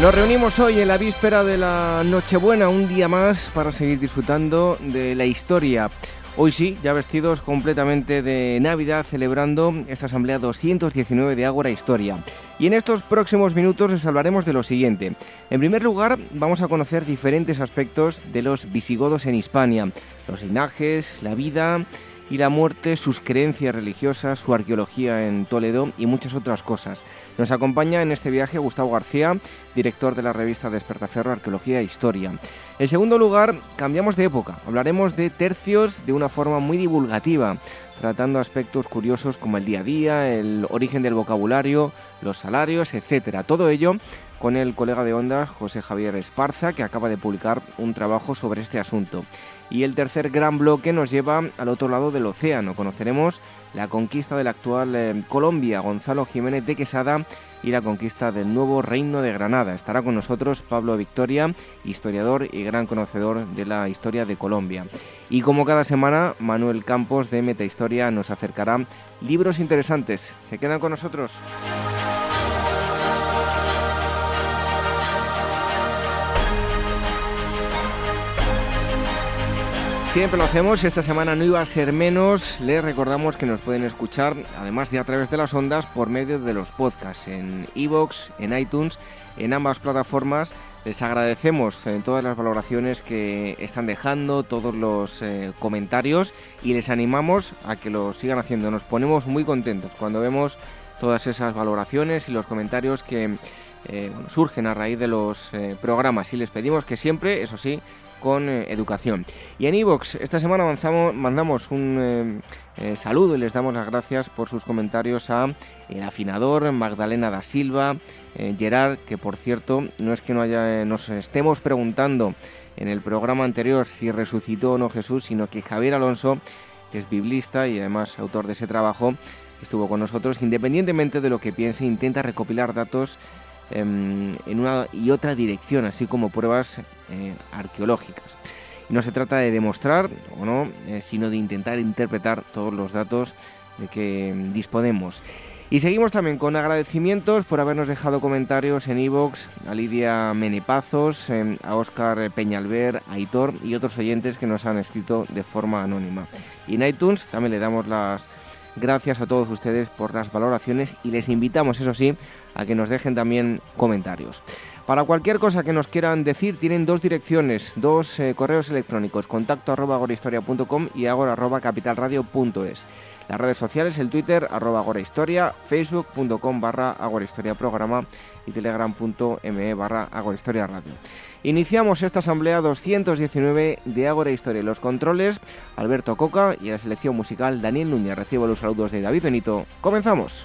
Nos reunimos hoy en la víspera de la Nochebuena, un día más para seguir disfrutando de la historia. Hoy sí, ya vestidos completamente de Navidad, celebrando esta Asamblea 219 de Ágora Historia. Y en estos próximos minutos les hablaremos de lo siguiente. En primer lugar, vamos a conocer diferentes aspectos de los visigodos en Hispania, los linajes, la vida y la muerte, sus creencias religiosas, su arqueología en Toledo y muchas otras cosas. Nos acompaña en este viaje Gustavo García, director de la revista Despertaferro Arqueología e Historia. En segundo lugar, cambiamos de época. Hablaremos de tercios de una forma muy divulgativa, tratando aspectos curiosos como el día a día, el origen del vocabulario, los salarios, etc. Todo ello con el colega de Onda, José Javier Esparza, que acaba de publicar un trabajo sobre este asunto. Y el tercer gran bloque nos lleva al otro lado del océano. Conoceremos la conquista de la actual eh, Colombia, Gonzalo Jiménez de Quesada, y la conquista del nuevo Reino de Granada. Estará con nosotros Pablo Victoria, historiador y gran conocedor de la historia de Colombia. Y como cada semana, Manuel Campos de Metahistoria nos acercará libros interesantes. ¿Se quedan con nosotros? Siempre lo hacemos, esta semana no iba a ser menos. Les recordamos que nos pueden escuchar, además de a través de las ondas, por medio de los podcasts en iVoox, en iTunes, en ambas plataformas. Les agradecemos eh, todas las valoraciones que están dejando, todos los eh, comentarios y les animamos a que lo sigan haciendo. Nos ponemos muy contentos cuando vemos todas esas valoraciones y los comentarios que eh, surgen a raíz de los programas y les pedimos que siempre, eso sí, con eh, educación. Y en iVoox, esta semana avanzamos, mandamos un eh, eh, saludo y les damos las gracias por sus comentarios a el afinador, Magdalena da Silva, Gerard, que por cierto, no es que no haya, nos estemos preguntando en el programa anterior si resucitó o no Jesús, sino que Javier Alonso, que es biblista y además autor de ese trabajo, estuvo con nosotros, independientemente de lo que piense, intenta recopilar datos Em, en una y otra dirección, así como pruebas eh, arqueológicas. No se trata de demostrar o no, eh, sino de intentar interpretar todos los datos de que disponemos. Y seguimos también con agradecimientos por habernos dejado comentarios en iVoox a Lidia Menepazos, em, a Óscar Peñalver, a Hitor y otros oyentes que nos han escrito de forma anónima. Y en iTunes también le damos las gracias a todos ustedes por las valoraciones y les invitamos, eso sí, a que nos dejen también comentarios. Para cualquier cosa que nos quieran decir, tienen dos direcciones, dos eh, correos electrónicos, contacto arroba agorahistoria.com y agora arroba capitalradio.es. Las redes sociales, el Twitter, arroba agorahistoria, facebook.com barra agorahistoria programa y telegram.me barra agorahistoria radio. Iniciamos esta asamblea 219 de Agora Historia. Los controles, Alberto Coca y la selección musical, Daniel Núñez. Recibo los saludos de David Benito. Comenzamos.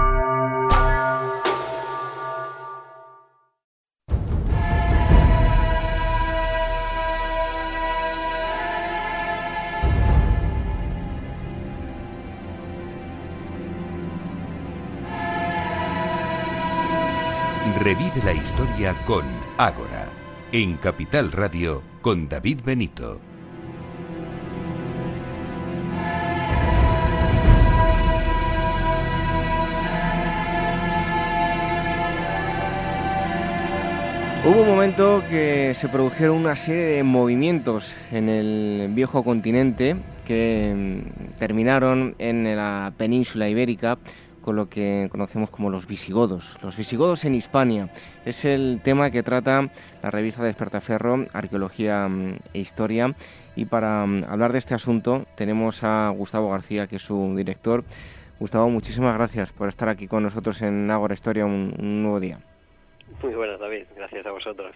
historia con Ágora, en Capital Radio con David Benito. Hubo un momento que se produjeron una serie de movimientos en el viejo continente que mm, terminaron en la península ibérica con lo que conocemos como los visigodos. Los visigodos en Hispania es el tema que trata la revista Despertaferro, Arqueología mm, e Historia. Y para mm, hablar de este asunto tenemos a Gustavo García, que es su director. Gustavo, muchísimas gracias por estar aquí con nosotros en Ágora Historia un nuevo día. Muy buenas, David. Gracias a vosotros.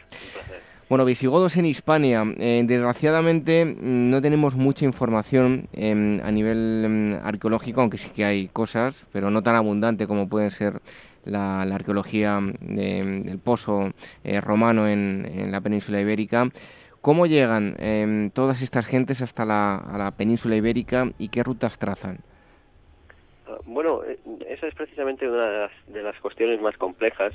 Bueno, visigodos en Hispania. Eh, desgraciadamente mm, no tenemos mucha información em, a nivel em, arqueológico, aunque sí que hay cosas, pero no tan abundante como pueden ser la, arqueología del pozo eh, romano en, la península ibérica. ¿Cómo llegan em, todas estas gentes hasta la península ibérica y qué rutas trazan? Bueno, eh, esa es precisamente una de las cuestiones más complejas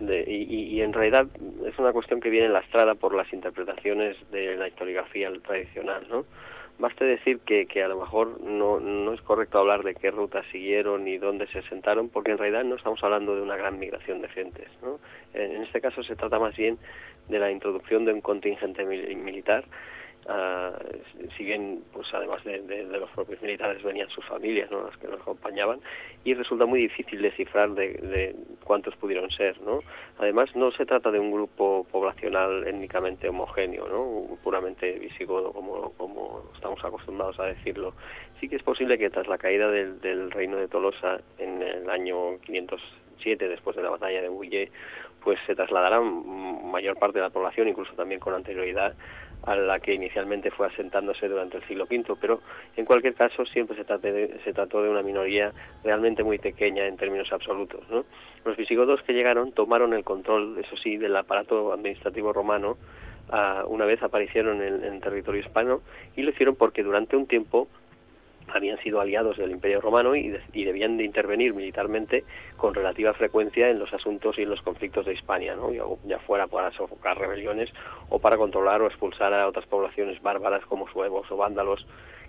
y, en realidad es una cuestión que viene lastrada por las interpretaciones de la historiografía tradicional, ¿no? Baste decir que, que a lo mejor no, no es correcto hablar de qué rutas siguieron ni dónde se sentaron, porque en realidad no estamos hablando de una gran migración de gentes. ¿no? En, este caso se trata más bien de la introducción de un contingente militar Uh, si bien pues además de, los propios militares venían sus familias ¿no? las que nos acompañaban y resulta muy difícil descifrar de, cuántos pudieron ser no además no se trata de un grupo poblacional étnicamente homogéneo no puramente visigodo como como estamos acostumbrados a decirlo. Sí que es posible que tras la caída del, reino de Tolosa en el año 507 después de la batalla de Bulle pues se trasladará mayor parte de la población incluso también con anterioridad a la que inicialmente fue asentándose durante el siglo V, pero en cualquier caso siempre se, se trató de una minoría realmente muy pequeña en términos absolutos. ¿no? Los visigodos que llegaron tomaron el control, eso sí, del aparato administrativo romano una vez aparecieron en territorio hispano y lo hicieron porque durante un tiempo habían sido aliados del Imperio Romano y, debían de intervenir militarmente con relativa frecuencia en los asuntos y en los conflictos de Hispania, ¿no? ya, fuera para sofocar rebeliones o para controlar o expulsar a otras poblaciones bárbaras como suevos o vándalos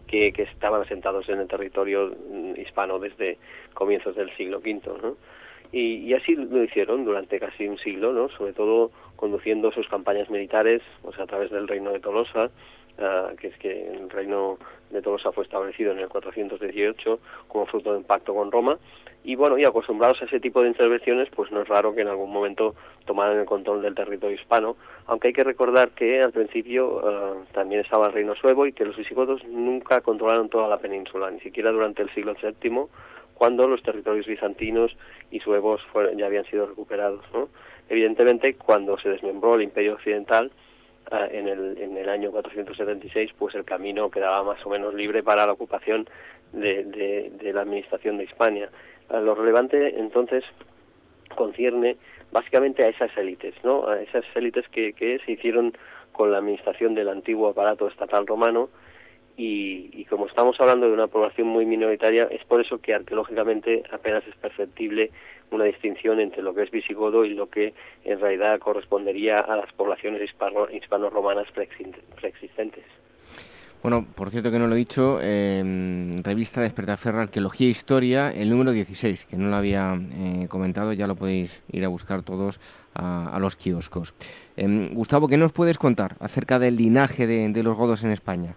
que, estaban asentados en el territorio mm, hispano desde comienzos del siglo V. ¿no? Y, así lo hicieron durante casi un siglo, ¿no? sobre todo conduciendo sus campañas militares pues, a través del reino de Tolosa, Ah, que es que el reino de Tolosa fue establecido en el 418 como fruto de un pacto con Roma y bueno, y acostumbrados a ese tipo de intervenciones, pues no es raro que en algún momento tomaran el control del territorio hispano, aunque hay que recordar que al principio ah, también estaba el reino suevo y que los visigodos nunca controlaron toda la península, ni siquiera durante el siglo VII, cuando los territorios bizantinos y suevos ya habían sido recuperados. ¿no? Evidentemente, cuando se desmembró el imperio occidental, en el, en el año 476, pues el camino quedaba más o menos libre para la ocupación de, de, la administración de Hispania. Ah, lo relevante entonces concierne básicamente a esas élites, ¿no? A esas élites que se hicieron con la administración del antiguo aparato estatal romano y, como estamos hablando de una población muy minoritaria, es por eso que arqueológicamente apenas es perceptible una distinción entre lo que es visigodo y lo que en realidad correspondería a las poblaciones hispano-romanas preexistentes. Bueno, por cierto que no lo he dicho, eh, revista Despertaferra Arqueología e Historia, el número 16, que no lo había eh, comentado, ya lo podéis ir a buscar todos a, los kioscos. Em, Gustavo, ¿qué nos puedes contar acerca del linaje de, los godos en España?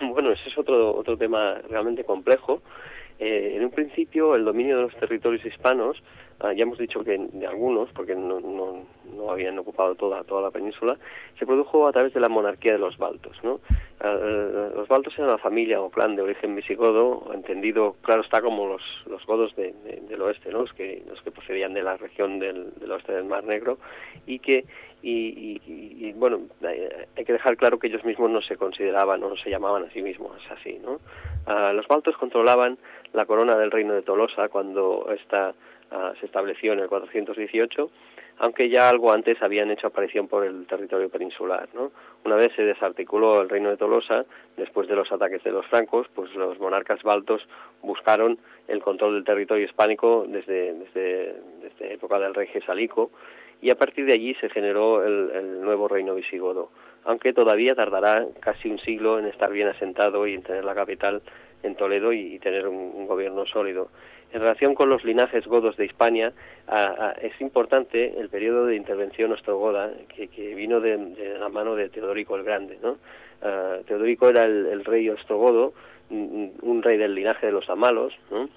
Bueno, ese es otro, otro tema realmente complejo. Eh, en un principio, el dominio de los territorios hispanos, ah, ya hemos dicho que de algunos, porque no, no, no, habían ocupado toda, toda la península, se produjo a través de la monarquía de los baltos. ¿no? Ah, eh, los baltos eran una familia o clan de origen visigodo, entendido, claro está, como los, los godos de, del oeste, ¿no? los, que, los que procedían de la región del, del oeste del Mar Negro, y que y, y, bueno, hay que dejar claro que ellos mismos no se consideraban o no se llamaban a sí mismos así, ¿no? Ah, los baltos controlaban la corona del reino de Tolosa cuando esta ah, se estableció en el 418, aunque ya algo antes habían hecho aparición por el territorio peninsular. ¿no? Una vez se desarticuló el reino de Tolosa, después de los ataques de los francos, pues los monarcas baltos buscaron el control del territorio hispánico desde, desde, época del rey Gesalico, y a partir de allí se generó el, nuevo reino visigodo, aunque todavía tardará casi un siglo en estar bien asentado y en tener la capital en Toledo y, tener un, gobierno sólido. En relación con los linajes godos de Hispania, es importante el periodo de intervención ostrogoda que, que vino de, la mano de Teodorico el Grande. ¿no? Teodorico era el, rey ostrogodo, un, rey del linaje de los Amalos, ¿no?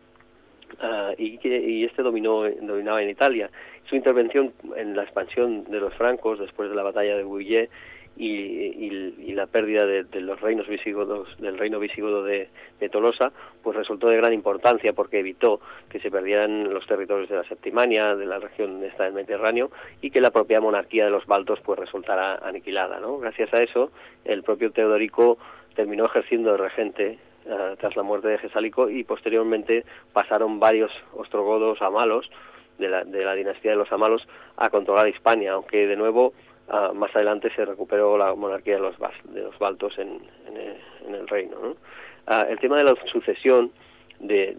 y, que, y este dominó, dominaba en Italia su intervención en la expansión de los francos después de la batalla de Bouillé y, la pérdida de, los reinos visigodos del reino visigodo de, Tolosa pues resultó de gran importancia porque evitó que se perdieran los territorios de la Septimania de la región esta del Mediterráneo y que la propia monarquía de los baltos pues resultara aniquilada ¿no? gracias a eso el propio Teodorico terminó ejerciendo de regente eh, tras la muerte de Gesalico y posteriormente pasaron varios ostrogodos a malos de la, de la dinastía de los Amalos a controlar Hispania, aunque de nuevo ah, más adelante se recuperó la monarquía de los, de los baltos en, en, el, reino. Ah, el tema de la sucesión de,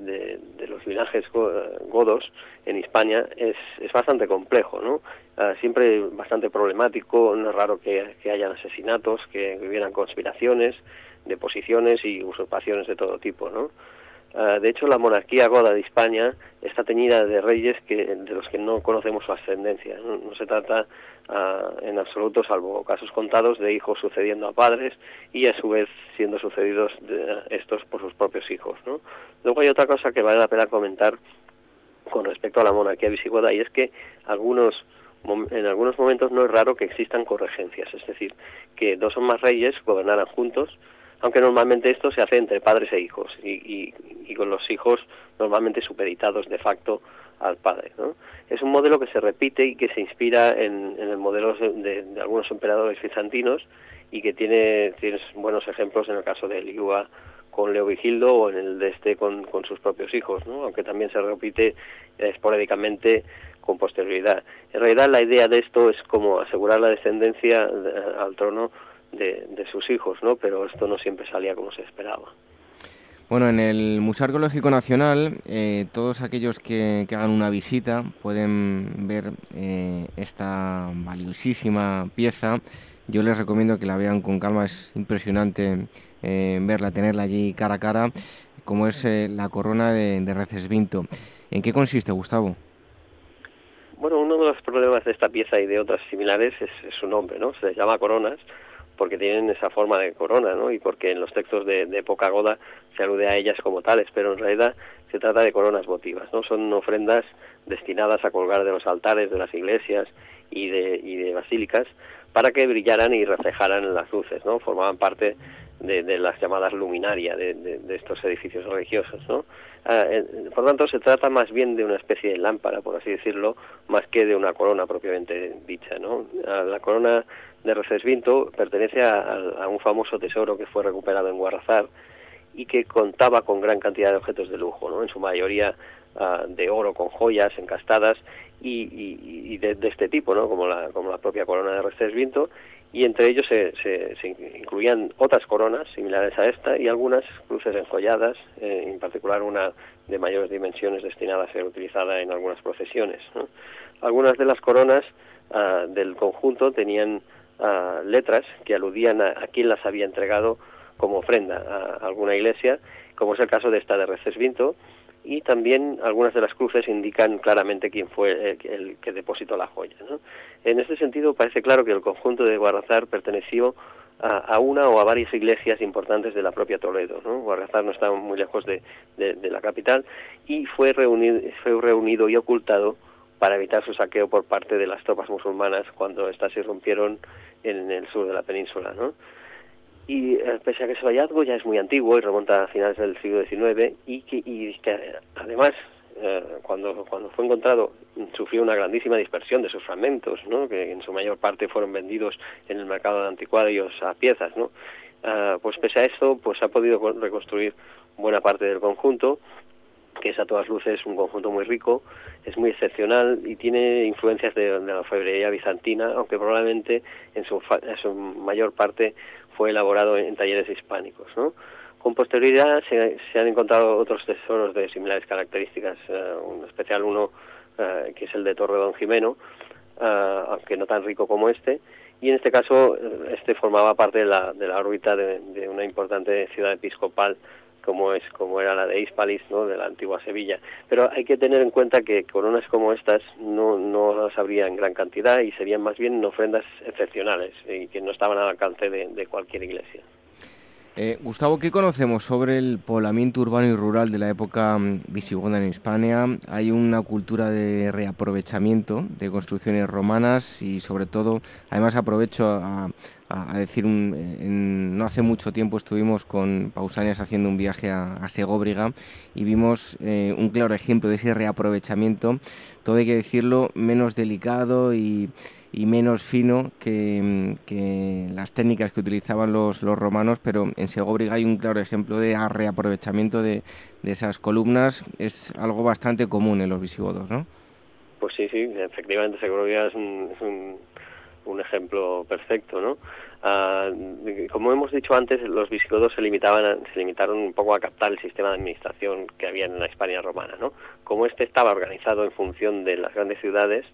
de, los linajes godos en Hispania es, es bastante complejo, ¿no? Ah, siempre bastante problemático, no es raro que, que hayan asesinatos, que hubieran conspiraciones, deposiciones y usurpaciones de todo tipo, ¿no? Ah, de hecho, la monarquía goda de España está teñida de reyes que, de los que no conocemos su ascendencia. No, se trata ah, en absoluto, salvo casos contados, de hijos sucediendo a padres y a su vez siendo sucedidos de estos por sus propios hijos. ¿no? Luego hay otra cosa que vale la pena comentar con respecto a la monarquía visigoda y es que algunos en algunos momentos no es raro que existan corregencias, es decir, que dos o más reyes gobernaran juntos aunque normalmente esto se hace entre padres e hijos y, con los hijos normalmente supeditados de facto al padre. ¿no? Es un modelo que se repite y que se inspira en, el modelo de, algunos emperadores bizantinos y que tiene, tiene buenos ejemplos en el caso de Liua con Leovigildo o en el de este con, sus propios hijos, ¿no? aunque también se repite esporádicamente con posterioridad. En realidad la idea de esto es como asegurar la descendencia al trono de, sus hijos, ¿no? Pero esto no siempre salía como se esperaba. Bueno, en el Museo Arqueológico Nacional, eh, todos aquellos que, hagan una visita pueden ver eh, esta valiosísima pieza. Yo les recomiendo que la vean con calma, es impresionante eh, verla, tenerla allí cara a cara, como es la corona de, de Recesvinto. ¿En qué consiste, Gustavo? Bueno, uno de los problemas de esta pieza y de otras similares es, es su nombre, ¿no? Se llama coronas porque tienen esa forma de corona, ¿no? Y porque en los textos de, época goda se alude a ellas como tales, pero en realidad se trata de coronas votivas, ¿no? Son ofrendas destinadas a colgar de los altares de las iglesias y de, y de basílicas para que brillaran y reflejaran las luces, ¿no? Formaban parte de, las llamadas luminarias de, estos edificios religiosos, ¿no? Ah, por tanto, se trata más bien de una especie de lámpara, por así decirlo, más que de una corona propiamente dicha, ¿no? Ah, la corona de Recesvinto pertenece a, un famoso tesoro que fue recuperado en Guarrazar y que contaba con gran cantidad de objetos de lujo, ¿no? en su mayoría ah, de oro con joyas encastadas y, de, este tipo, ¿no? como, la, como la propia corona de Recesvinto, y entre ellos se, se, incluían otras coronas similares a esta y algunas cruces enjolladas, eh, en particular una de mayores dimensiones destinada a ser utilizada en algunas procesiones. Algunas de las coronas ah, del conjunto tenían letras que aludían a, quién las había entregado como ofrenda a, alguna iglesia, como es el caso de esta de Recesvinto, y también algunas de las cruces indican claramente quién fue el, que depositó la joya. En este sentido, parece claro que el conjunto de Guarrazar perteneció a, una o a varias iglesias importantes de la propia Toledo. ¿no? Guarrazar no estaba muy lejos de, la capital y fue reunido, fue reunido y ocultado para evitar su saqueo por parte de las tropas musulmanas cuando éstas irrumpieron en el sur de la península, ¿no? Y eh, pese a que ese hallazgo ya es muy antiguo y remonta a finales del siglo XIX y que, y que además eh, cuando, cuando fue encontrado sufrió una grandísima dispersión de sus fragmentos, ¿no? que en su mayor parte fueron vendidos en el mercado de anticuarios a piezas. ¿no? Ah, pues pese a esto, pues ha podido reconstruir buena parte del conjunto que es a todas luces un conjunto muy rico, es muy excepcional y tiene influencias de, la orfebrería bizantina, aunque probablemente en su, mayor parte fue elaborado en, talleres hispánicos. ¿no? Con posterioridad se, han encontrado otros tesoros de similares características, eh, un especial uno eh, que es el de Torre Don Jimeno, eh, aunque no tan rico como este, y en este caso este formaba parte de la, de la órbita de, de una importante ciudad episcopal como es como era la de Hispalis, ¿no? de la antigua Sevilla. Pero hay que tener en cuenta que coronas como estas no, no las habría en gran cantidad y serían más bien ofrendas excepcionales y que no estaban al alcance de cualquier iglesia. Eh, Gustavo, ¿qué conocemos sobre el poblamiento urbano y rural de la época mm, visigoda en España? Hay una cultura de reaprovechamiento de construcciones romanas y sobre todo, además aprovecho a, decir, no hace mucho tiempo estuvimos con Pausanias haciendo un viaje a, Segóbriga y vimos eh, un claro ejemplo de ese reaprovechamiento, todo hay que decirlo, menos delicado y y menos fino que, las técnicas que utilizaban los, los, romanos, pero en Segóbriga hay un claro ejemplo de reaprovechamiento de, esas columnas. Es algo bastante común en los visigodos, ¿no? Pues sí, sí, efectivamente Segóbriga es un, es un, un ejemplo perfecto, ¿no? Ah, como hemos dicho antes, los visigodos se limitaban, se limitaron un poco a captar el sistema de administración que había en la España romana, ¿no? Como este estaba organizado en función de las grandes ciudades,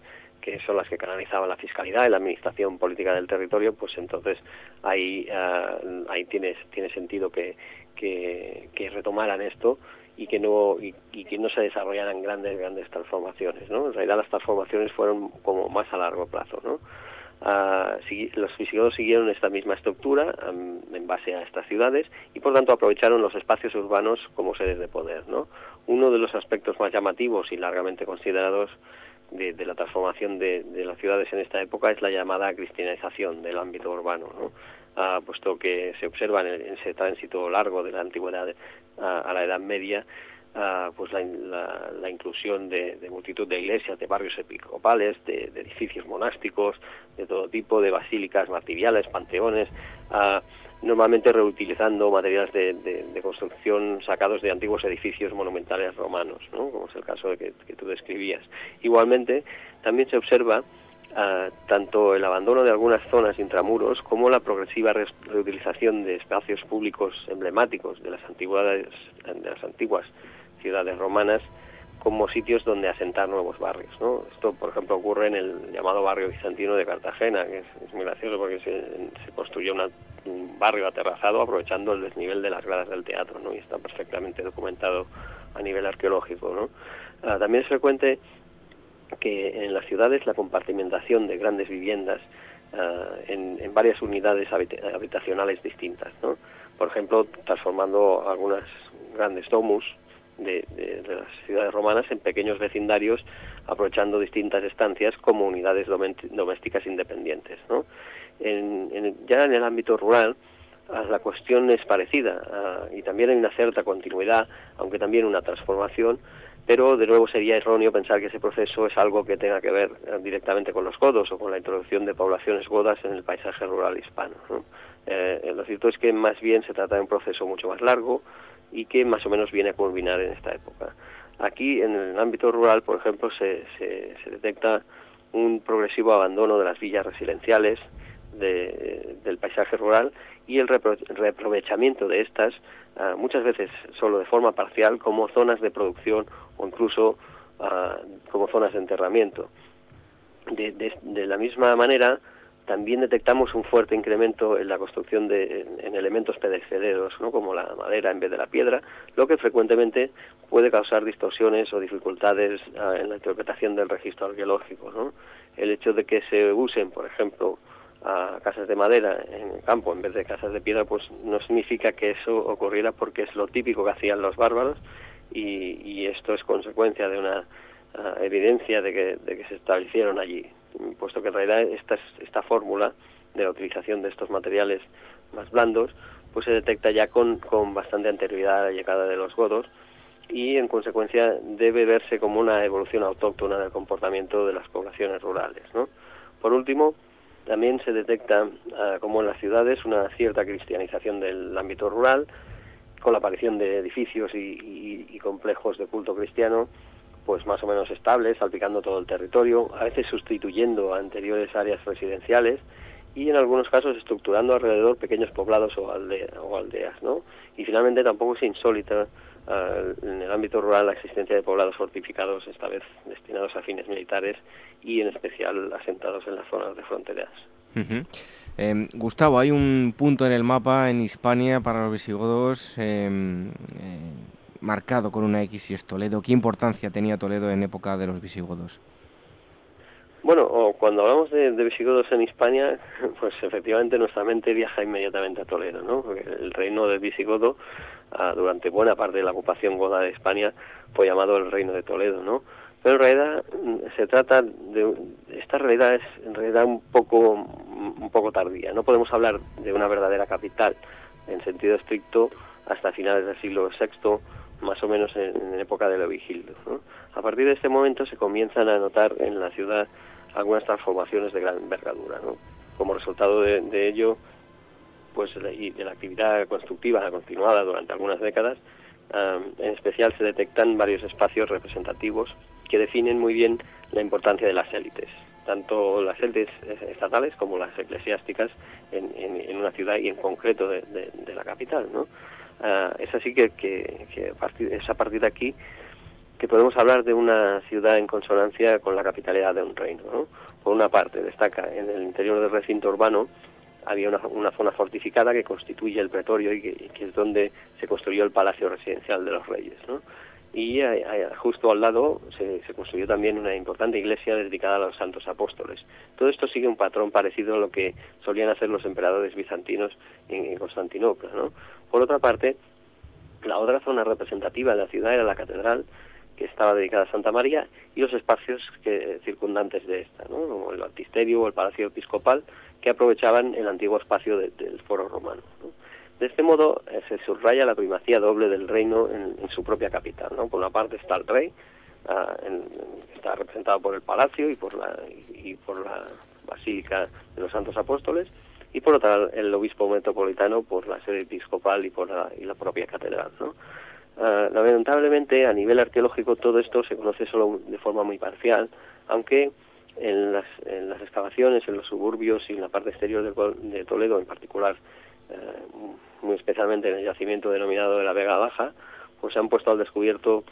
que son las que canalizaban la fiscalidad y la administración política del territorio, pues entonces ahí, uh, ahí tiene, tiene sentido que, que, retomaran esto y que no y, que no se desarrollaran grandes grandes transformaciones no en realidad las transformaciones fueron como más a largo plazo no uh, los visigodos siguieron esta misma estructura en base a estas ciudades y por tanto aprovecharon los espacios urbanos como sedes de poder no uno de los aspectos más llamativos y largamente considerados de, la transformación de, las ciudades en esta época es la llamada cristianización del ámbito urbano, ¿no? Ah, puesto que se observa en, ese tránsito largo de la antigüedad a, la Edad Media, ah, pues la, inclusión de, multitud de iglesias, de barrios episcopales, de, edificios monásticos, de todo tipo, de basílicas martiriales, panteones, normalmente reutilizando materiales de, construcción sacados de antiguos edificios monumentales romanos, ¿no? como es el caso de que, tú describías. Igualmente, también se observa ah, tanto el abandono de algunas zonas intramuros como la progresiva reutilización de espacios públicos emblemáticos de las de las antiguas ciudades romanas como sitios donde asentar nuevos barrios. ¿no? Esto, por ejemplo, ocurre en el llamado barrio bizantino de Cartagena, que es, muy gracioso porque se, construyó un barrio aterrazado aprovechando el desnivel de las gradas del teatro, ¿no? y está perfectamente documentado a nivel arqueológico. ¿no? Ah, también es frecuente que en las ciudades la compartimentación de grandes viviendas ah, en, en, varias unidades habitacionales distintas. ¿no? Por ejemplo, transformando algunas grandes domus de, las ciudades romanas en pequeños vecindarios, aprovechando distintas estancias como unidades domésticas independientes. ¿no? ya en el ámbito rural, la cuestión es parecida ah, y también hay una cierta continuidad, aunque también una transformación, pero de nuevo sería erróneo pensar que ese proceso es algo que tenga que ver ah, directamente con los godos o con la introducción de poblaciones godas en el paisaje rural hispano. Eh, lo cierto es que más bien se trata de un proceso mucho más largo, y que más o menos viene a culminar en esta época. Aquí, en el ámbito rural, por ejemplo, se, se, detecta un progresivo abandono de las villas residenciales del paisaje rural y el reaprovechamiento de estas, ah, muchas veces solo de forma parcial, como zonas de producción o incluso ah, como zonas de enterramiento. de la misma manera, también detectamos un fuerte incremento en la construcción de en, elementos perecederos, ¿no? como la madera en vez de la piedra, lo que frecuentemente puede causar distorsiones o dificultades ah, en la interpretación del registro arqueológico. ¿no? El hecho de que se usen, por ejemplo, casas de madera en el campo en vez de casas de piedra, pues no significa que eso ocurriera porque es lo típico que hacían los bárbaros y, y esto es consecuencia de una ah, evidencia de que, de que se establecieron allí puesto que en realidad esta, esta fórmula de la utilización de estos materiales más blandos pues se detecta ya con, con bastante anterioridad a la llegada de los godos y en consecuencia debe verse como una evolución autóctona del comportamiento de las poblaciones rurales. ¿no? Por último, también se detecta, ah, como en las ciudades, una cierta cristianización del ámbito rural con la aparición de edificios y, complejos de culto cristiano, pues más o menos estables, salpicando todo el territorio, a veces sustituyendo a anteriores áreas residenciales y en algunos casos estructurando alrededor pequeños poblados o, o aldeas, ¿no? Y finalmente tampoco es insólita en el ámbito rural la existencia de poblados fortificados, esta vez destinados a fines militares y en especial asentados en las zonas de fronteras. Em, Gustavo, hay un punto en el mapa en Hispania para los visigodos em, eh, marcado con una X y es Toledo. ¿Qué importancia tenía Toledo en época de los visigodos? Bueno, cuando hablamos de, visigodos en Hispania, pues efectivamente nuestra mente viaja inmediatamente a Toledo, ¿no? Porque el reino de visigodo, ah, durante buena parte de la ocupación goda de España, fue llamado el reino de Toledo, ¿no? Pero en realidad mm, se trata de esta realidad es en realidad un poco un poco tardía. No podemos hablar de una verdadera capital en sentido estricto hasta finales del siglo VI, más o menos en, época de Leovigildo. ¿no? A partir de este momento se comienzan a notar en la ciudad algunas transformaciones de gran envergadura. ¿no? Como resultado de, ello, pues y de la actividad constructiva continuada durante algunas décadas, en especial se detectan varios espacios representativos que definen muy bien la importancia de las élites, tanto las élites estatales como las eclesiásticas en, una ciudad y en concreto de, la capital. ¿no? Ah, es así que, que, es a partir de aquí que podemos hablar de una ciudad en consonancia con la capitalidad de un reino. ¿no? Por una parte, destaca en el interior del recinto urbano había una, zona fortificada que constituye el pretorio y que, es donde se construyó el palacio residencial de los reyes. ¿no? Y justo al lado se, construyó también una importante iglesia dedicada a los santos apóstoles. Todo esto sigue un patrón parecido a lo que solían hacer los emperadores bizantinos en, Constantinopla. ¿no? Por otra parte, la otra zona representativa de la ciudad era la catedral, que estaba dedicada a Santa María, y los espacios que, circundantes de esta, ¿no? como el baptisterio o el palacio episcopal, que aprovechaban el antiguo espacio del foro romano. De este modo eh, se subraya la primacía doble del reino en, su propia capital. ¿no? Por una parte está el rey, ah, está representado por el palacio y por la, y por la basílica de los santos apóstoles, y por otra el obispo metropolitano por la sede episcopal y por la, y la propia catedral. ¿no? Ah, lamentablemente, a nivel arqueológico, todo esto se conoce solo de forma muy parcial, aunque en las, en las excavaciones, en los suburbios y en la parte exterior de, Toledo, en particular, eh, muy especialmente en el yacimiento denominado de la Vega Baja, pues se han puesto al descubierto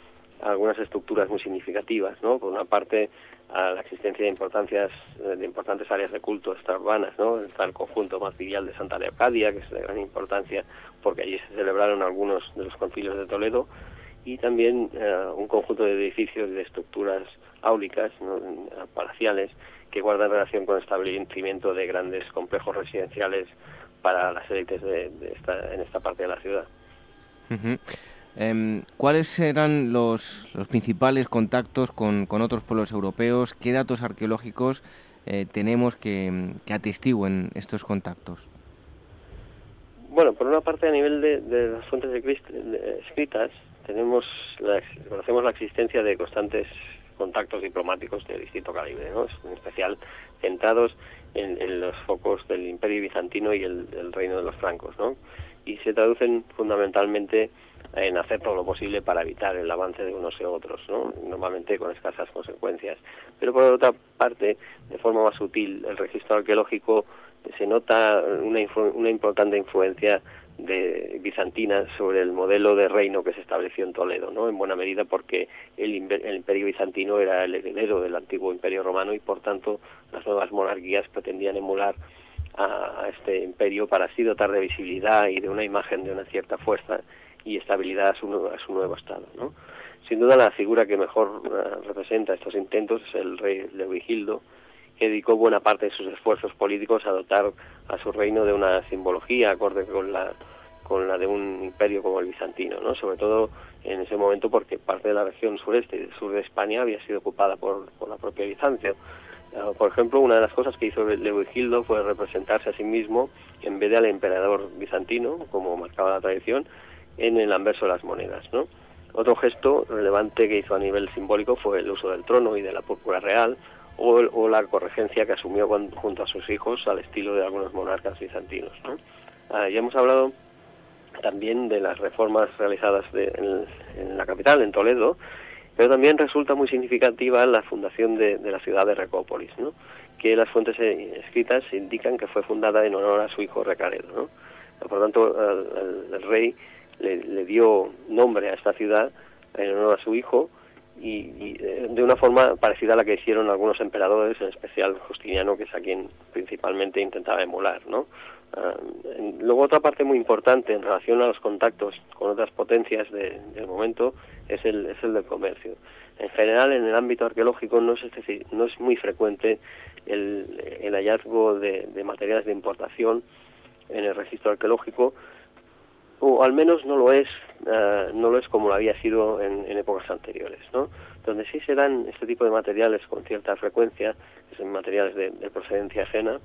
algunas estructuras muy significativas, ¿no? Por una parte, a la existencia de importancias de importantes áreas de culto extraurbanas, ¿no? Está el conjunto material de Santa Leocadia, que es de gran importancia porque allí se celebraron algunos de los concilios de Toledo, y también eh, un conjunto de edificios y de estructuras áulicas, palaciales, que guardan relación con el establecimiento de grandes complejos residenciales para las élites de, esta, en esta parte de la ciudad. Em, ¿Cuáles eran los, los principales contactos con, con, otros pueblos europeos? ¿Qué datos arqueológicos eh, tenemos que, que, atestiguen estos contactos? Bueno, por una parte a nivel de, las fuentes escritas tenemos conocemos la existencia de constantes contactos diplomáticos de distinto calibre, ¿no? en especial centrados en, los focos del Imperio Bizantino y el, reino de los francos, ¿no? y se traducen fundamentalmente en hacer todo lo posible para evitar el avance de unos y otros, ¿no? normalmente con escasas consecuencias. Pero por otra parte, de forma más sutil, el registro arqueológico se nota una, una importante influencia de bizantina sobre el modelo de reino que se estableció en Toledo, ¿no? En buena medida porque el, el, imperio bizantino era el heredero del antiguo imperio romano y por tanto las nuevas monarquías pretendían emular a, este imperio para así dotar de visibilidad y de una imagen de una cierta fuerza y estabilidad a su, a su nuevo estado. ¿no? Sin duda la figura que mejor uh, representa estos intentos es el rey Leovigildo, dedicó buena parte de sus esfuerzos políticos a dotar a su reino de una simbología acorde con la con la de un imperio como el bizantino, ¿no? Sobre todo en ese momento porque parte de la región sureste y sur de España había sido ocupada por, por la propia Bizancio. Ah, por ejemplo, una de las cosas que hizo Leovigildo fue representarse a sí mismo, en vez de al emperador bizantino, como marcaba la tradición, en el anverso de las monedas. Otro gesto relevante que hizo a nivel simbólico fue el uso del trono y de la púrpura real, o, la corregencia que asumió junto a sus hijos al estilo de algunos monarcas bizantinos. ¿no? Ah, ya hemos hablado también de las reformas realizadas en, la capital, en Toledo, pero también resulta muy significativa la fundación de, la ciudad de Recópolis, ¿no? que las fuentes escritas indican que fue fundada en honor a su hijo Recaredo. ¿no? Por tanto, el, rey le, dio nombre a esta ciudad en honor a su hijo y, eh, de una forma parecida a la que hicieron algunos emperadores, en especial Justiniano, que es a quien principalmente intentaba emular. ¿no? Ah, luego otra parte muy importante en relación a los contactos con otras potencias del momento es el, es el del comercio. En general, en el ámbito arqueológico no es, decir, no es muy frecuente el, el hallazgo de, materiales de importación en el registro arqueológico, o al menos no lo es, ah, no lo es como lo había sido en, épocas anteriores, ¿no? Donde sí se dan este tipo de materiales con cierta frecuencia, que son materiales de procedencia ajena,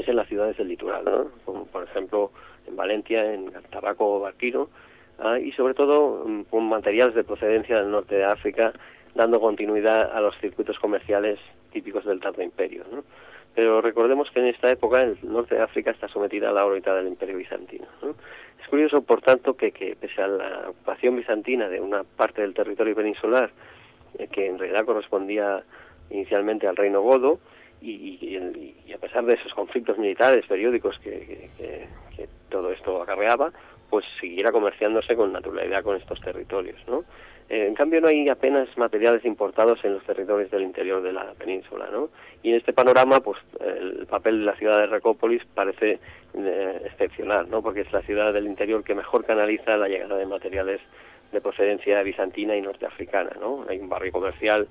es en las ciudades del litoral, ¿no? como por ejemplo en Valencia, en Tabaco o Barquino, ¿ah? y sobre todo mm, con materiales de procedencia del norte de África, dando continuidad a los circuitos comerciales típicos del Tardo Imperio. ¿no? Pero recordemos que en esta época el norte de África está sometida a la órbita del Imperio Bizantino. ¿no? Es curioso, por tanto, que, que pese a la ocupación bizantina de una parte del territorio peninsular, eh, que en realidad correspondía inicialmente al reino godo, y, a pesar de esos conflictos militares periódicos que, todo esto acarreaba, pues siguiera comerciándose con naturalidad con estos territorios, ¿no? Eh, en cambio no hay apenas materiales importados en los territorios del interior de la península, ¿no? Y en este panorama, pues el papel de la ciudad de Recópolis parece eh, excepcional, ¿no? Porque es la ciudad del interior que mejor canaliza la llegada de materiales de procedencia bizantina y norteafricana, ¿no? Hay un barrio comercial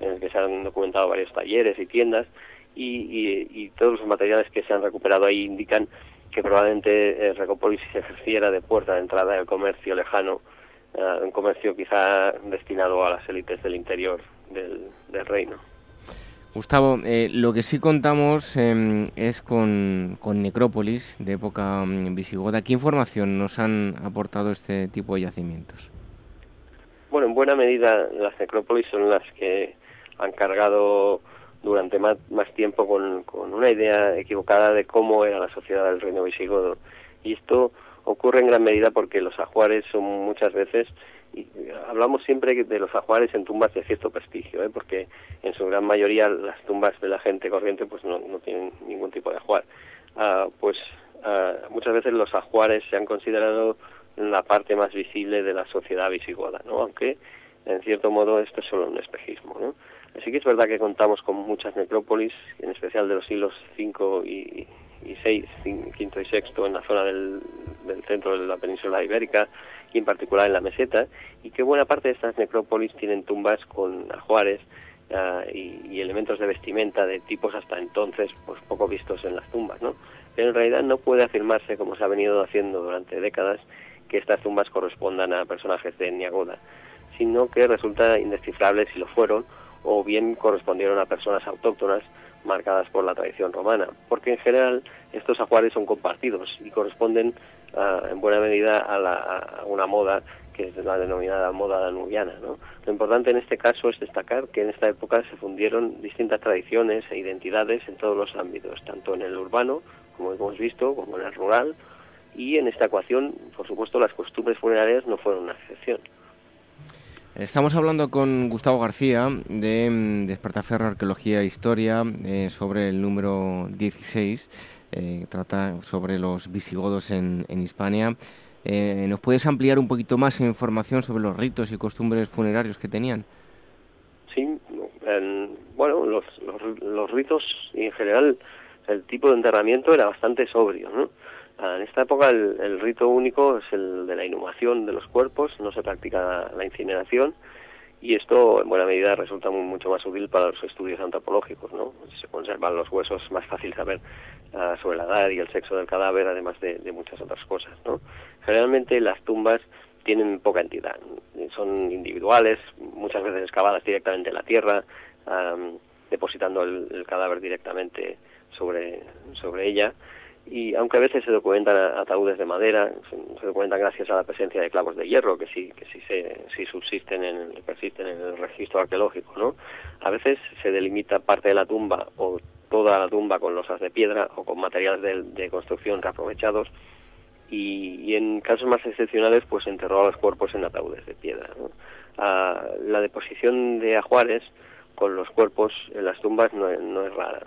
en el que se han documentado varios talleres y tiendas y, todos los materiales que se han recuperado ahí indican que probablemente eh, Recópolis se ejerciera de puerta de entrada del comercio lejano, eh, un comercio quizá destinado a las élites del interior del, reino. Gustavo, eh, lo que sí contamos em, es con, con, necrópolis de época mm, visigoda. ¿Qué información nos han aportado este tipo de yacimientos? Bueno, en buena medida las necrópolis son las que han cargado durante más, más tiempo con, con, una idea equivocada de cómo era la sociedad del reino visigodo. Y esto ocurre en gran medida porque los ajuares son muchas veces, y hablamos siempre de los ajuares en tumbas de cierto prestigio, ¿eh? porque en su gran mayoría las tumbas de la gente corriente pues no, no tienen ningún tipo de ajuar. Ah, pues ah, muchas veces los ajuares se han considerado la parte más visible de la sociedad visigoda, ¿no? aunque en cierto modo esto es solo un espejismo. ¿no? Así que es verdad que contamos con muchas necrópolis, en especial de los siglos V y, y VI, V y VI, en la zona del, centro de la península ibérica y en particular en la meseta, y que buena parte de estas necrópolis tienen tumbas con ajuares ah, y, elementos de vestimenta de tipos hasta entonces pues poco vistos en las tumbas, ¿no? Pero en realidad no puede afirmarse, como se ha venido haciendo durante décadas, que estas tumbas correspondan a personajes de Niagoda, sino que resulta indescifrable si lo fueron o bien correspondieron a personas autóctonas marcadas por la tradición romana, porque en general estos ajuares son compartidos y corresponden ah, en buena medida a, una moda que es la denominada moda danubiana. ¿no? Lo importante en este caso es destacar que en esta época se fundieron distintas tradiciones e identidades en todos los ámbitos, tanto en el urbano, como hemos visto, como en el rural, y en esta ecuación, por supuesto, las costumbres funerarias no fueron una excepción. Estamos hablando con Gustavo García de mm, Despertaferro Arqueología e Historia eh, sobre el número 16, eh, trata sobre los visigodos en, Hispania. Eh, ¿Nos puedes ampliar un poquito más en información sobre los ritos y costumbres funerarios que tenían? Sí, bueno, los, los, los ritos en general el tipo de enterramiento era bastante sobrio, ¿no? Ah, en esta época el, rito único es el de la inhumación de los cuerpos, no se practica la incineración y esto en buena medida resulta mucho más útil para los estudios antropológicos, ¿no? Se conservan los huesos, más fácil saber ah, sobre la edad y el sexo del cadáver, además de, muchas otras cosas, ¿no? Generalmente las tumbas tienen poca entidad, son individuales, muchas veces excavadas directamente en la tierra, depositando el, el, cadáver directamente sobre, sobre ella y aunque a veces se documentan ataúdes de madera, se, documentan gracias a la presencia de clavos de hierro que sí que sí se sí subsisten en persisten en el registro arqueológico, ¿no? A veces se delimita parte de la tumba o toda la tumba con losas de piedra o con materiales de, construcción reaprovechados y, en casos más excepcionales pues enterró a los cuerpos en ataúdes de piedra. Ah, la deposición de ajuares con los cuerpos en las tumbas no, es rara,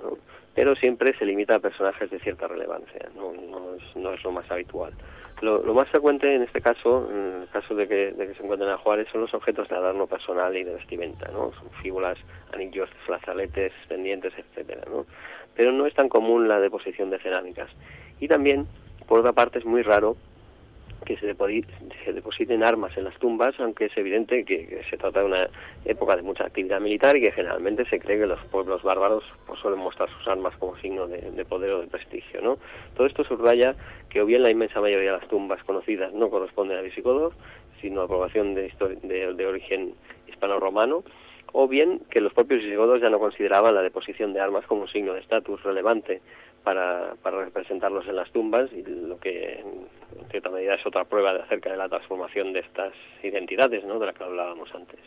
pero siempre se limita a personajes de cierta relevancia, no, no, es, lo más habitual. Lo, más frecuente en este caso, en el caso de que, se encuentren ajuares, son los objetos de adorno personal y de vestimenta, ¿no? Son fíbulas, anillos, frazaletes, pendientes, etcétera, ¿no? Pero no es tan común la deposición de cerámicas. Y también por otra parte, es muy raro que se, depositen armas en las tumbas, aunque es evidente que, se trata de una época de mucha actividad militar y que generalmente se cree que los pueblos bárbaros pues, suelen mostrar sus armas como signo de, poder o de prestigio. ¿no? Todo esto subraya que o bien la inmensa mayoría de las tumbas conocidas no corresponden a visigodos, sino a población de, de, de origen hispano-romano, o bien que los propios visigodos ya no consideraban la deposición de armas como un signo de estatus relevante para, para representarlos en las tumbas y lo que en cierta medida es otra prueba de acerca de la transformación de estas identidades ¿no? de la que hablábamos antes.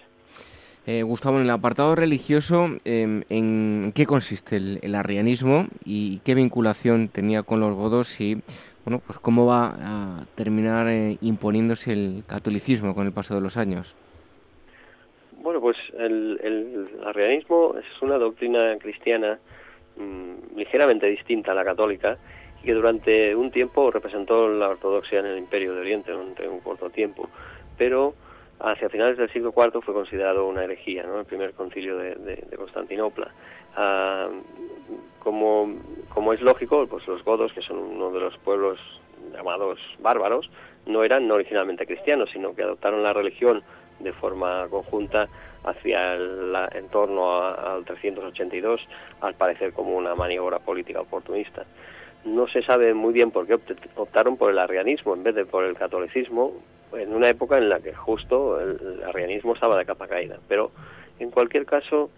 Eh, Gustavo, en el apartado religioso, em, ¿en qué consiste el, arrianismo y qué vinculación tenía con los godos y bueno, pues cómo va a terminar eh, imponiéndose el catolicismo con el paso de los años? Bueno, pues el, el arrianismo es una doctrina cristiana Mm, ligeramente distinta a la católica y que durante un tiempo representó la ortodoxia en el Imperio de Oriente, durante un corto tiempo, pero hacia finales del siglo IV fue considerado una herejía, ¿no? el primer concilio de, Constantinopla. Ah, como, como es lógico, pues los godos, que son uno de los pueblos llamados bárbaros, no eran originalmente cristianos, sino que adoptaron la religión de forma conjunta hacia el entorno al 382, al parecer como una maniobra política oportunista. No se sabe muy bien por qué optaron por el arrianismo en vez de por el catolicismo, en una época en la que justo el arrianismo estaba de capa caída. Pero en cualquier caso,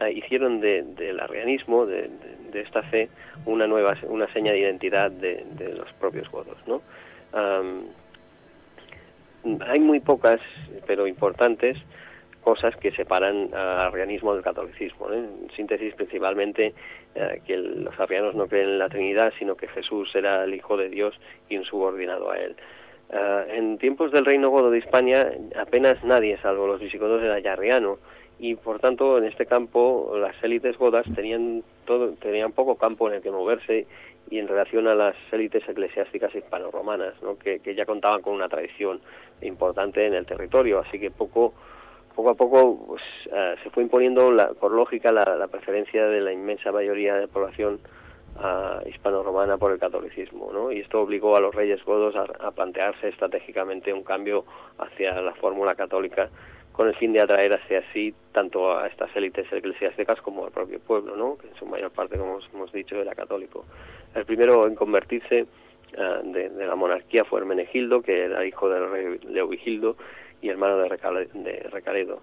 eh, hicieron del arrianismo, de, esta fe, una nueva, una seña de identidad de, los propios godos, ¿no? hay muy pocas, pero importantes, cosas que separan al arrianismo del catolicismo. En síntesis, principalmente eh, que los arrianos no creen en la Trinidad, sino que Jesús era el Hijo de Dios y un subordinado a él. Eh, en tiempos del reino godo de España, apenas nadie, salvo los visigodos, era ya arriano, y por tanto en este campo las élites godas tenían, todo, tenían poco campo en el que moverse y en relación a las élites eclesiásticas hispano-romanas, ¿no? que, que ya contaban con una tradición importante en el territorio, así que poco poco a poco pues, eh, se fue imponiendo por lógica la, preferencia de la inmensa mayoría de la población uh, hispano-romana por el catolicismo, ¿no? Y esto obligó a los reyes godos a, plantearse estratégicamente un cambio hacia la fórmula católica con el fin de atraer hacia sí tanto a estas élites eclesiásticas como al propio pueblo, ¿no? que en su mayor parte, como hemos dicho, era católico. El primero en convertirse uh, de, de, la monarquía fue Hermenegildo, que era hijo del rey Leovigildo, y hermano de, Recaredo.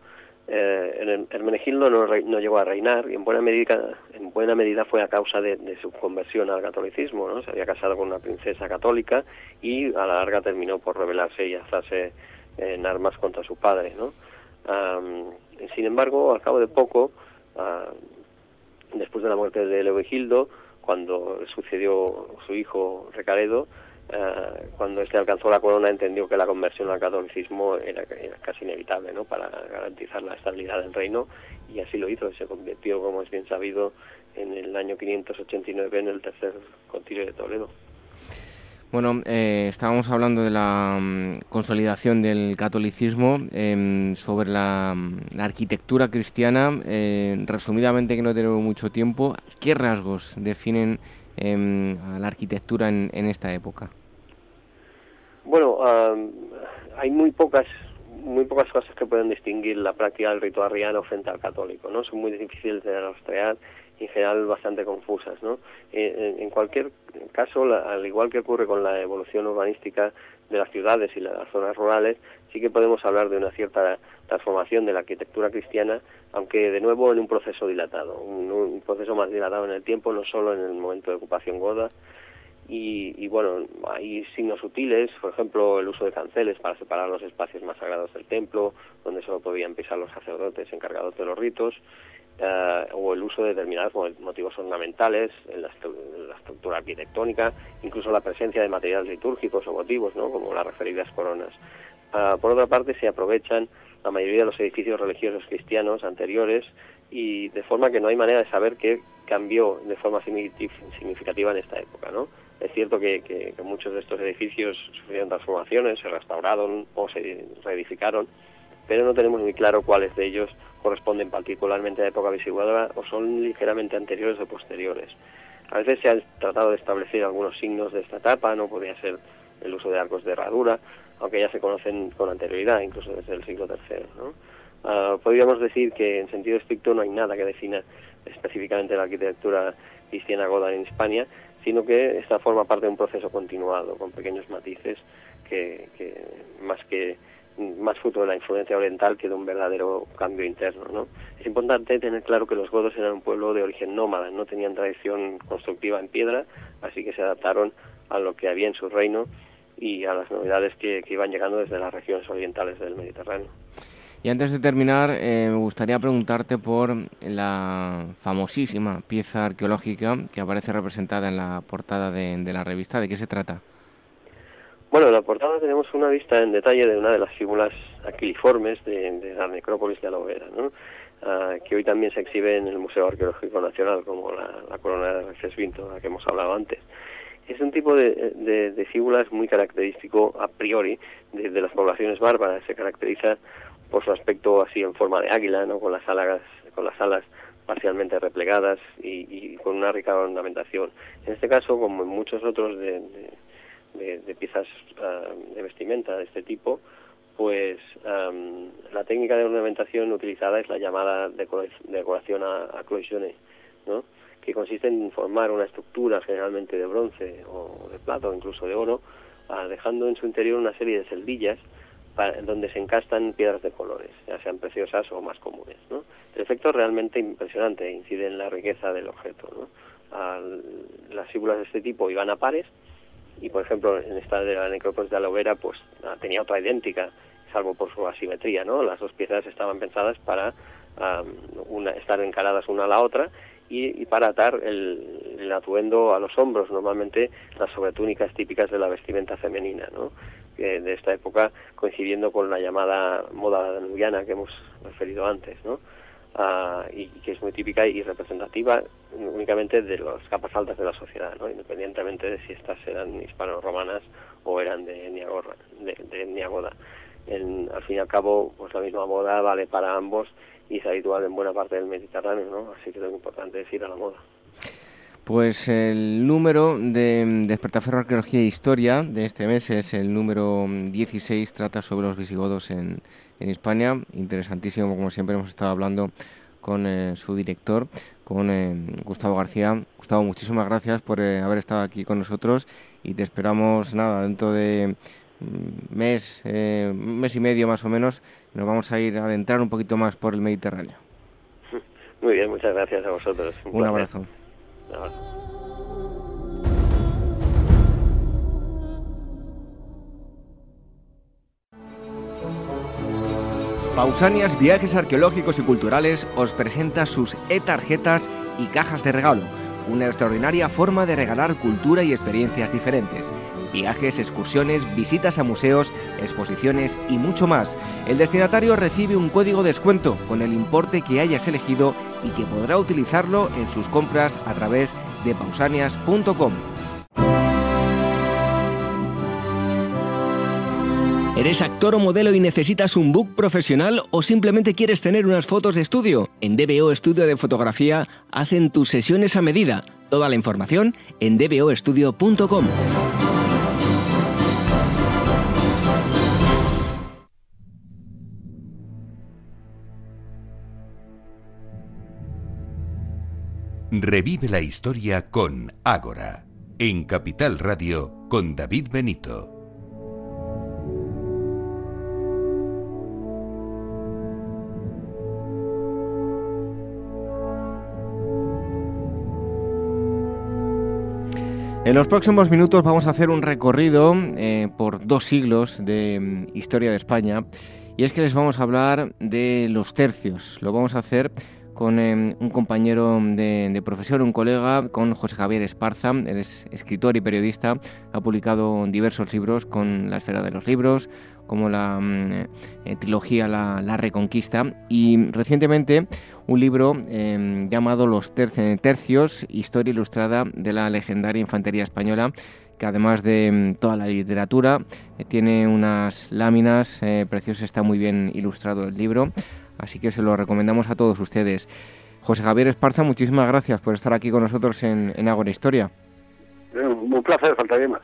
Eh, Hermenegildo no, no, llegó a reinar y en buena medida, en buena medida fue a causa de, su conversión al catolicismo. ¿no? Se había casado con una princesa católica y a la larga terminó por rebelarse y alzarse en armas contra su padre. ¿no? sin embargo, al cabo de poco, ah, después de la muerte de Leovigildo, cuando sucedió su hijo Recaredo, eh, cuando este alcanzó la corona entendió que la conversión al catolicismo era, casi inevitable ¿no? para garantizar la estabilidad del reino y así lo hizo, se convirtió, como es bien sabido, en el año 589 en el tercer concilio de Toledo. Bueno, eh, estábamos hablando de la mm, consolidación del catolicismo, em, sobre la, mm, arquitectura cristiana. Eh, resumidamente, que no tenemos mucho tiempo, ¿qué rasgos definen em, a la arquitectura en esta época? Bueno, hay muy pocas muy pocas cosas que pueden distinguir la práctica del rito arriano frente al católico, ¿no? Son muy difíciles de rastrear y en general bastante confusas, ¿no? En, cualquier caso, al igual que ocurre con la evolución urbanística de las ciudades y las zonas rurales, sí que podemos hablar de una cierta transformación de la arquitectura cristiana, aunque de nuevo en un proceso dilatado, un proceso más dilatado en el tiempo, no solo en el momento de ocupación goda, y, bueno, hay signos sutiles, por ejemplo, el uso de canceles para separar los espacios más sagrados del templo, donde solo podían pisar los sacerdotes encargados de los ritos, eh, o el uso de determinados motivos ornamentales en las, estructura arquitectónica, incluso la presencia de materiales litúrgicos o motivos, ¿no? como las referidas coronas. Ah, por otra parte, se aprovechan la mayoría de los edificios religiosos cristianos anteriores y de forma que no hay manera de saber qué cambió de forma significativa en esta época, ¿no? Es cierto que, muchos de estos edificios sufrieron transformaciones, se restauraron o se reedificaron, pero no tenemos muy claro cuáles de ellos corresponden particularmente a la época visigoda o son ligeramente anteriores o posteriores. A veces se han tratado de establecer algunos signos de esta etapa, no podría ser el uso de arcos de herradura, aunque ya se conocen con anterioridad, incluso desde el siglo III. ¿no? Ah, podríamos decir que en sentido estricto no hay nada que defina específicamente la arquitectura cristiana goda en España, sino que esta forma parte de un proceso continuado, con pequeños matices que, que más que más fruto de la influencia oriental que de un verdadero cambio interno. ¿no? Es importante tener claro que los godos eran un pueblo de origen nómada, no tenían tradición constructiva en piedra, así que se adaptaron a lo que había en su reino y a las novedades que, iban llegando desde las regiones orientales del Mediterráneo. Y antes de terminar, eh, me gustaría preguntarte por la famosísima pieza arqueológica que aparece representada en la portada de, la revista. ¿De qué se trata? Bueno, en la portada tenemos una vista en detalle de una de las figuras aquiliformes de, la necrópolis de Alovera, ¿no? Ah, que hoy también se exhibe en el Museo Arqueológico Nacional, como la, corona de Recesvinto, de la que hemos hablado antes es un tipo de, de, fíbulas muy característico a priori de, las poblaciones bárbaras. Se caracteriza por su aspecto así en forma de águila, ¿no? con las alas, con las alas parcialmente replegadas y, con una rica ornamentación. En este caso, como en muchos otros de, piezas ah, de vestimenta de este tipo, pues la técnica de ornamentación utilizada es la llamada decoración a, a ¿no? que consiste en formar una estructura generalmente de bronce o de plata o incluso de oro, ah, dejando en su interior una serie de celdillas donde se encastan piedras de colores, ya sean preciosas o más comunes. ¿no? El efecto es realmente impresionante, incide en la riqueza del objeto. ¿no? las figuras de este tipo iban a pares y, por ejemplo, en esta de la necrópolis de pues ah, tenía otra idéntica, salvo por su asimetría. ¿no? Las dos piezas estaban pensadas para una, estar encaradas una a la otra y, para atar el, atuendo a los hombros, normalmente las sobretúnicas típicas de la vestimenta femenina, ¿no? De esta época coincidiendo con la llamada moda danubiana que hemos referido antes, ¿no? Ah, y, que es muy típica y representativa únicamente de las capas altas de la sociedad, ¿no? independientemente de si estas eran hispano-romanas o eran de, Niagora, de, de Niagoda. al fin y al cabo, pues la misma moda vale para ambos y es habitual en buena parte del Mediterráneo, ¿no? Así que es importante decir a la moda. Pues el número de Despertaferro Arqueología e Historia de este mes es el número 16, trata sobre los visigodos en, en España. Interesantísimo, como siempre hemos estado hablando con eh, su director, con eh, Gustavo García. Gustavo, muchísimas gracias por eh, haber estado aquí con nosotros y te esperamos nada dentro de mm, mes, mes y medio más o menos nos vamos a ir a adentrar un poquito más por el Mediterráneo. Muy bien, muchas gracias a vosotros. Un, abrazo. Pausanias Viajes Arqueológicos y Culturales os presenta sus e-tarjetas y cajas de regalo, una extraordinaria forma de regalar cultura y experiencias diferentes viajes, excursiones, visitas a museos, exposiciones y mucho más. El destinatario recibe un código de descuento con el importe que hayas elegido y que podrá utilizarlo en sus compras a través de pausanias.com. ¿Eres actor o modelo y necesitas un book profesional o simplemente quieres tener unas fotos de estudio? En DBO Estudio de Fotografía hacen tus sesiones a medida. Toda la información en dboestudio.com. Revive la historia con Ágora, en Capital Radio con David Benito. En los próximos minutos vamos a hacer un recorrido eh, por dos siglos de mm, historia de España y es que les vamos a hablar de los tercios. Lo vamos a hacer con em, un compañero de, profesión, un colega, con José Javier Esparza. Él es escritor y periodista, ha publicado diversos libros con la esfera de los libros, como la mm, eh, trilogía la, Reconquista. Y recientemente un libro em, llamado Los Tercios, historia ilustrada de la legendaria infantería española que además de mm, toda la literatura eh, tiene unas láminas eh, preciosas, está muy bien ilustrado el libro, así que se lo recomendamos a todos ustedes. José Javier Esparza, muchísimas gracias por estar aquí con nosotros en, en Agora Historia. Un placer, faltaría más.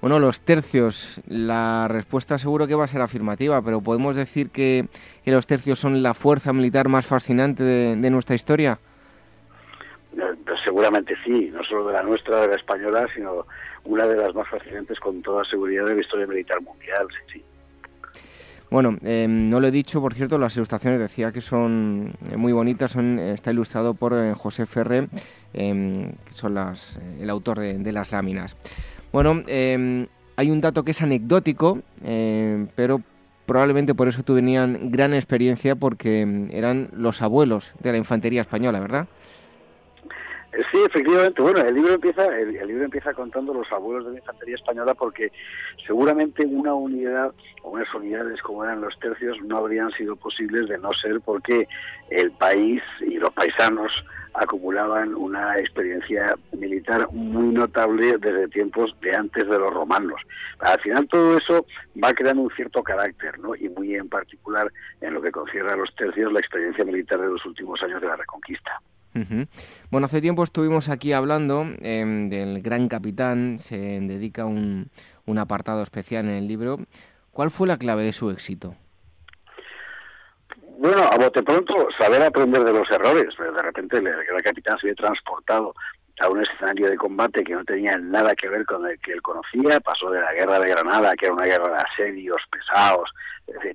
Bueno, los tercios, la respuesta seguro que va a ser afirmativa, pero ¿podemos decir que, los tercios son la fuerza militar más fascinante de nuestra historia? Eh, seguramente sí, no solo de la nuestra, de la española, sino una de las más fascinantes con toda seguridad de la historia militar mundial, sí. Bueno, em, no lo he dicho, por cierto, las ilustraciones decía que son eh, muy bonitas, son, está ilustrado por eh, José Ferré, em, que son las, el autor de, las láminas. Bueno, em, hay un dato que es anecdótico, pero probablemente por eso tenían gran experiencia porque eran los abuelos de la infantería española, ¿verdad? Sí, efectivamente. Bueno, el libro empieza, el, libro empieza contando los abuelos de la infantería española porque seguramente una unidad o unas unidades como eran los tercios no habrían sido posibles de no ser porque el país y los paisanos acumulaban una experiencia militar muy notable desde tiempos de antes de los romanos. Al final todo eso va creando un cierto carácter, ¿no? Y muy en particular en lo que concierne a los tercios la experiencia militar de los últimos años de la Reconquista. Bueno, hace tiempo estuvimos aquí hablando em, del Gran Capitán, se dedica un, un apartado especial en el libro. ¿Cuál fue la clave de su éxito? Bueno, a bote pronto, saber aprender de los errores. De repente el Gran Capitán se ve transportado a un escenario de combate que no tenía nada que ver con el que él conocía, pasó de la guerra de Granada, que era una guerra de asedios pesados,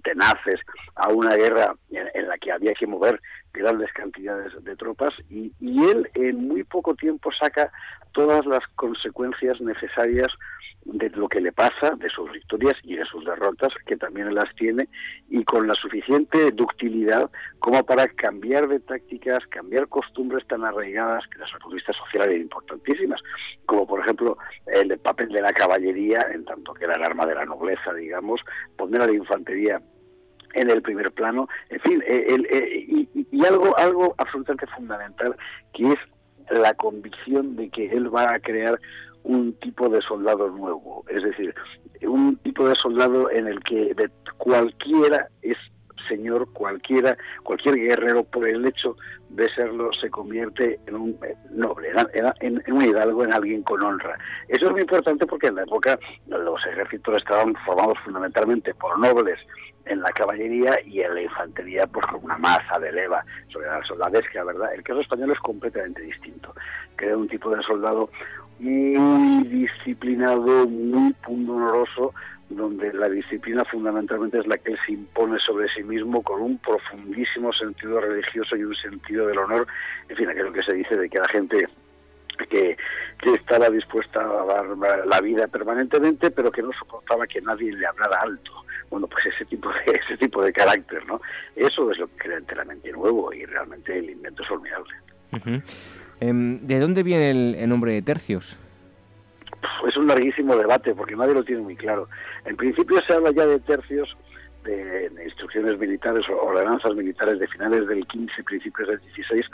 tenaces, a una guerra en, la que había que mover grandes cantidades de tropas y, él en muy poco tiempo saca todas las consecuencias necesarias de lo que le pasa, de sus victorias y de sus derrotas, que también las tiene, y con la suficiente ductilidad como para cambiar de tácticas, cambiar costumbres tan arraigadas que las futbolistas sociales eran importantísimas, como por ejemplo el papel de la caballería, en tanto que era el arma de la nobleza, digamos, poner a la infantería en el primer plano, en fin, eh, eh, y, y algo, algo absolutamente fundamental, que es la convicción de que él va a crear un tipo de soldado nuevo, es decir, un tipo de soldado en el que de cualquiera es señor, cualquiera, cualquier guerrero por el hecho de serlo se convierte en un noble, en, en, un hidalgo, en alguien con honra. Eso es muy importante porque en la época los ejércitos estaban formados fundamentalmente por nobles en la caballería y en la infantería pues con una masa de leva sobre la soldadesca, ¿verdad? El caso español es completamente distinto. Crea un tipo de soldado muy disciplinado, muy pundonoroso, donde la disciplina fundamentalmente es la que él se impone sobre sí mismo con un profundísimo sentido religioso y un sentido del honor, en fin, aquello que se dice de que la gente que, que estaba dispuesta a dar la vida permanentemente, pero que no soportaba que nadie le hablara alto. Bueno, pues ese tipo de ese tipo de carácter, ¿no? Eso es lo que crea enteramente nuevo y realmente el invento es formidable. Em, ¿De dónde viene el, nombre de tercios? Es un larguísimo debate porque nadie lo tiene muy claro. En principio se habla ya de tercios de, instrucciones militares o ordenanzas militares de finales del 15, principios del 16,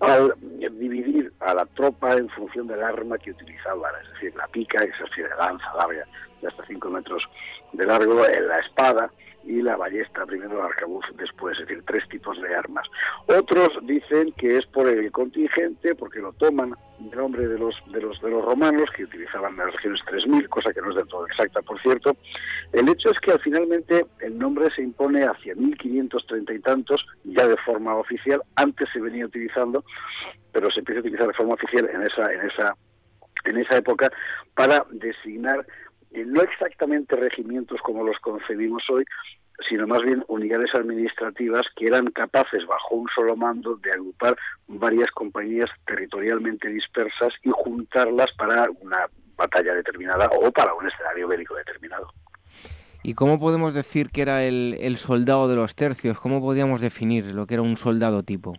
al dividir a la tropa en función del arma que utilizaban, es decir, la pica, se refiere a lanza larga de hasta 5 metros de largo, la espada, y la ballesta, primero el arcabuz, después, es decir, tres tipos de armas. Otros dicen que es por el contingente, porque lo toman del nombre de los, de los, de los romanos, que utilizaban las regiones 3000, cosa que no es del todo exacta, por cierto. El hecho es que al finalmente el nombre se impone hacia 1530 y tantos, ya de forma oficial, antes se venía utilizando, pero se empieza a utilizar de forma oficial en esa, en esa en esa época para designar no exactamente regimientos como los concebimos hoy, sino más bien unidades administrativas que eran capaces, bajo un solo mando, de agrupar varias compañías territorialmente dispersas y juntarlas para una batalla determinada o para un escenario bélico determinado. ¿Y cómo podemos decir que era el, el soldado de los tercios? ¿Cómo podríamos definir lo que era un soldado tipo?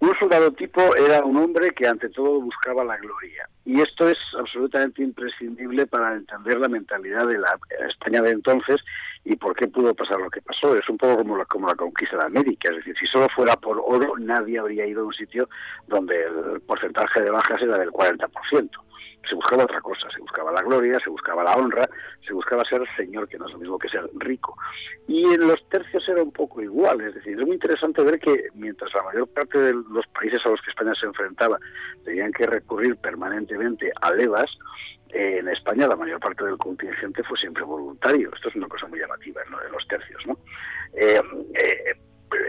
Un soldado tipo era un hombre que ante todo buscaba la gloria. Y esto es absolutamente imprescindible para entender la mentalidad de la España de entonces y por qué pudo pasar lo que pasó. Es un poco como la, como la conquista de América. Es decir, si solo fuera por oro, nadie habría ido a un sitio donde el porcentaje de bajas era del 40% se buscaba otra cosa, se buscaba la gloria, se buscaba la honra, se buscaba ser señor, que no es lo mismo que ser rico. Y en los tercios era un poco igual, es decir, es muy interesante ver que mientras la mayor parte de los países a los que España se enfrentaba tenían que recurrir permanentemente a levas, eh, en España la mayor parte del contingente fue siempre voluntario. Esto es una cosa muy llamativa en de los tercios, ¿no? Eh, eh,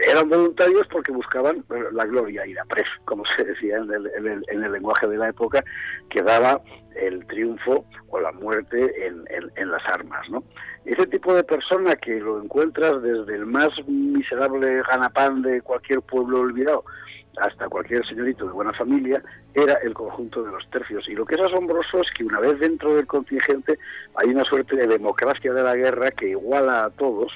eran voluntarios porque buscaban la gloria y la presa, como se decía en el, en el, lenguaje de la época, que daba el triunfo o la muerte en, en, las armas. ¿no? Ese tipo de persona que lo encuentras desde el más miserable ganapán de cualquier pueblo olvidado hasta cualquier señorito de buena familia, era el conjunto de los tercios. Y lo que es asombroso es que una vez dentro del contingente hay una suerte de democracia de la guerra que iguala a todos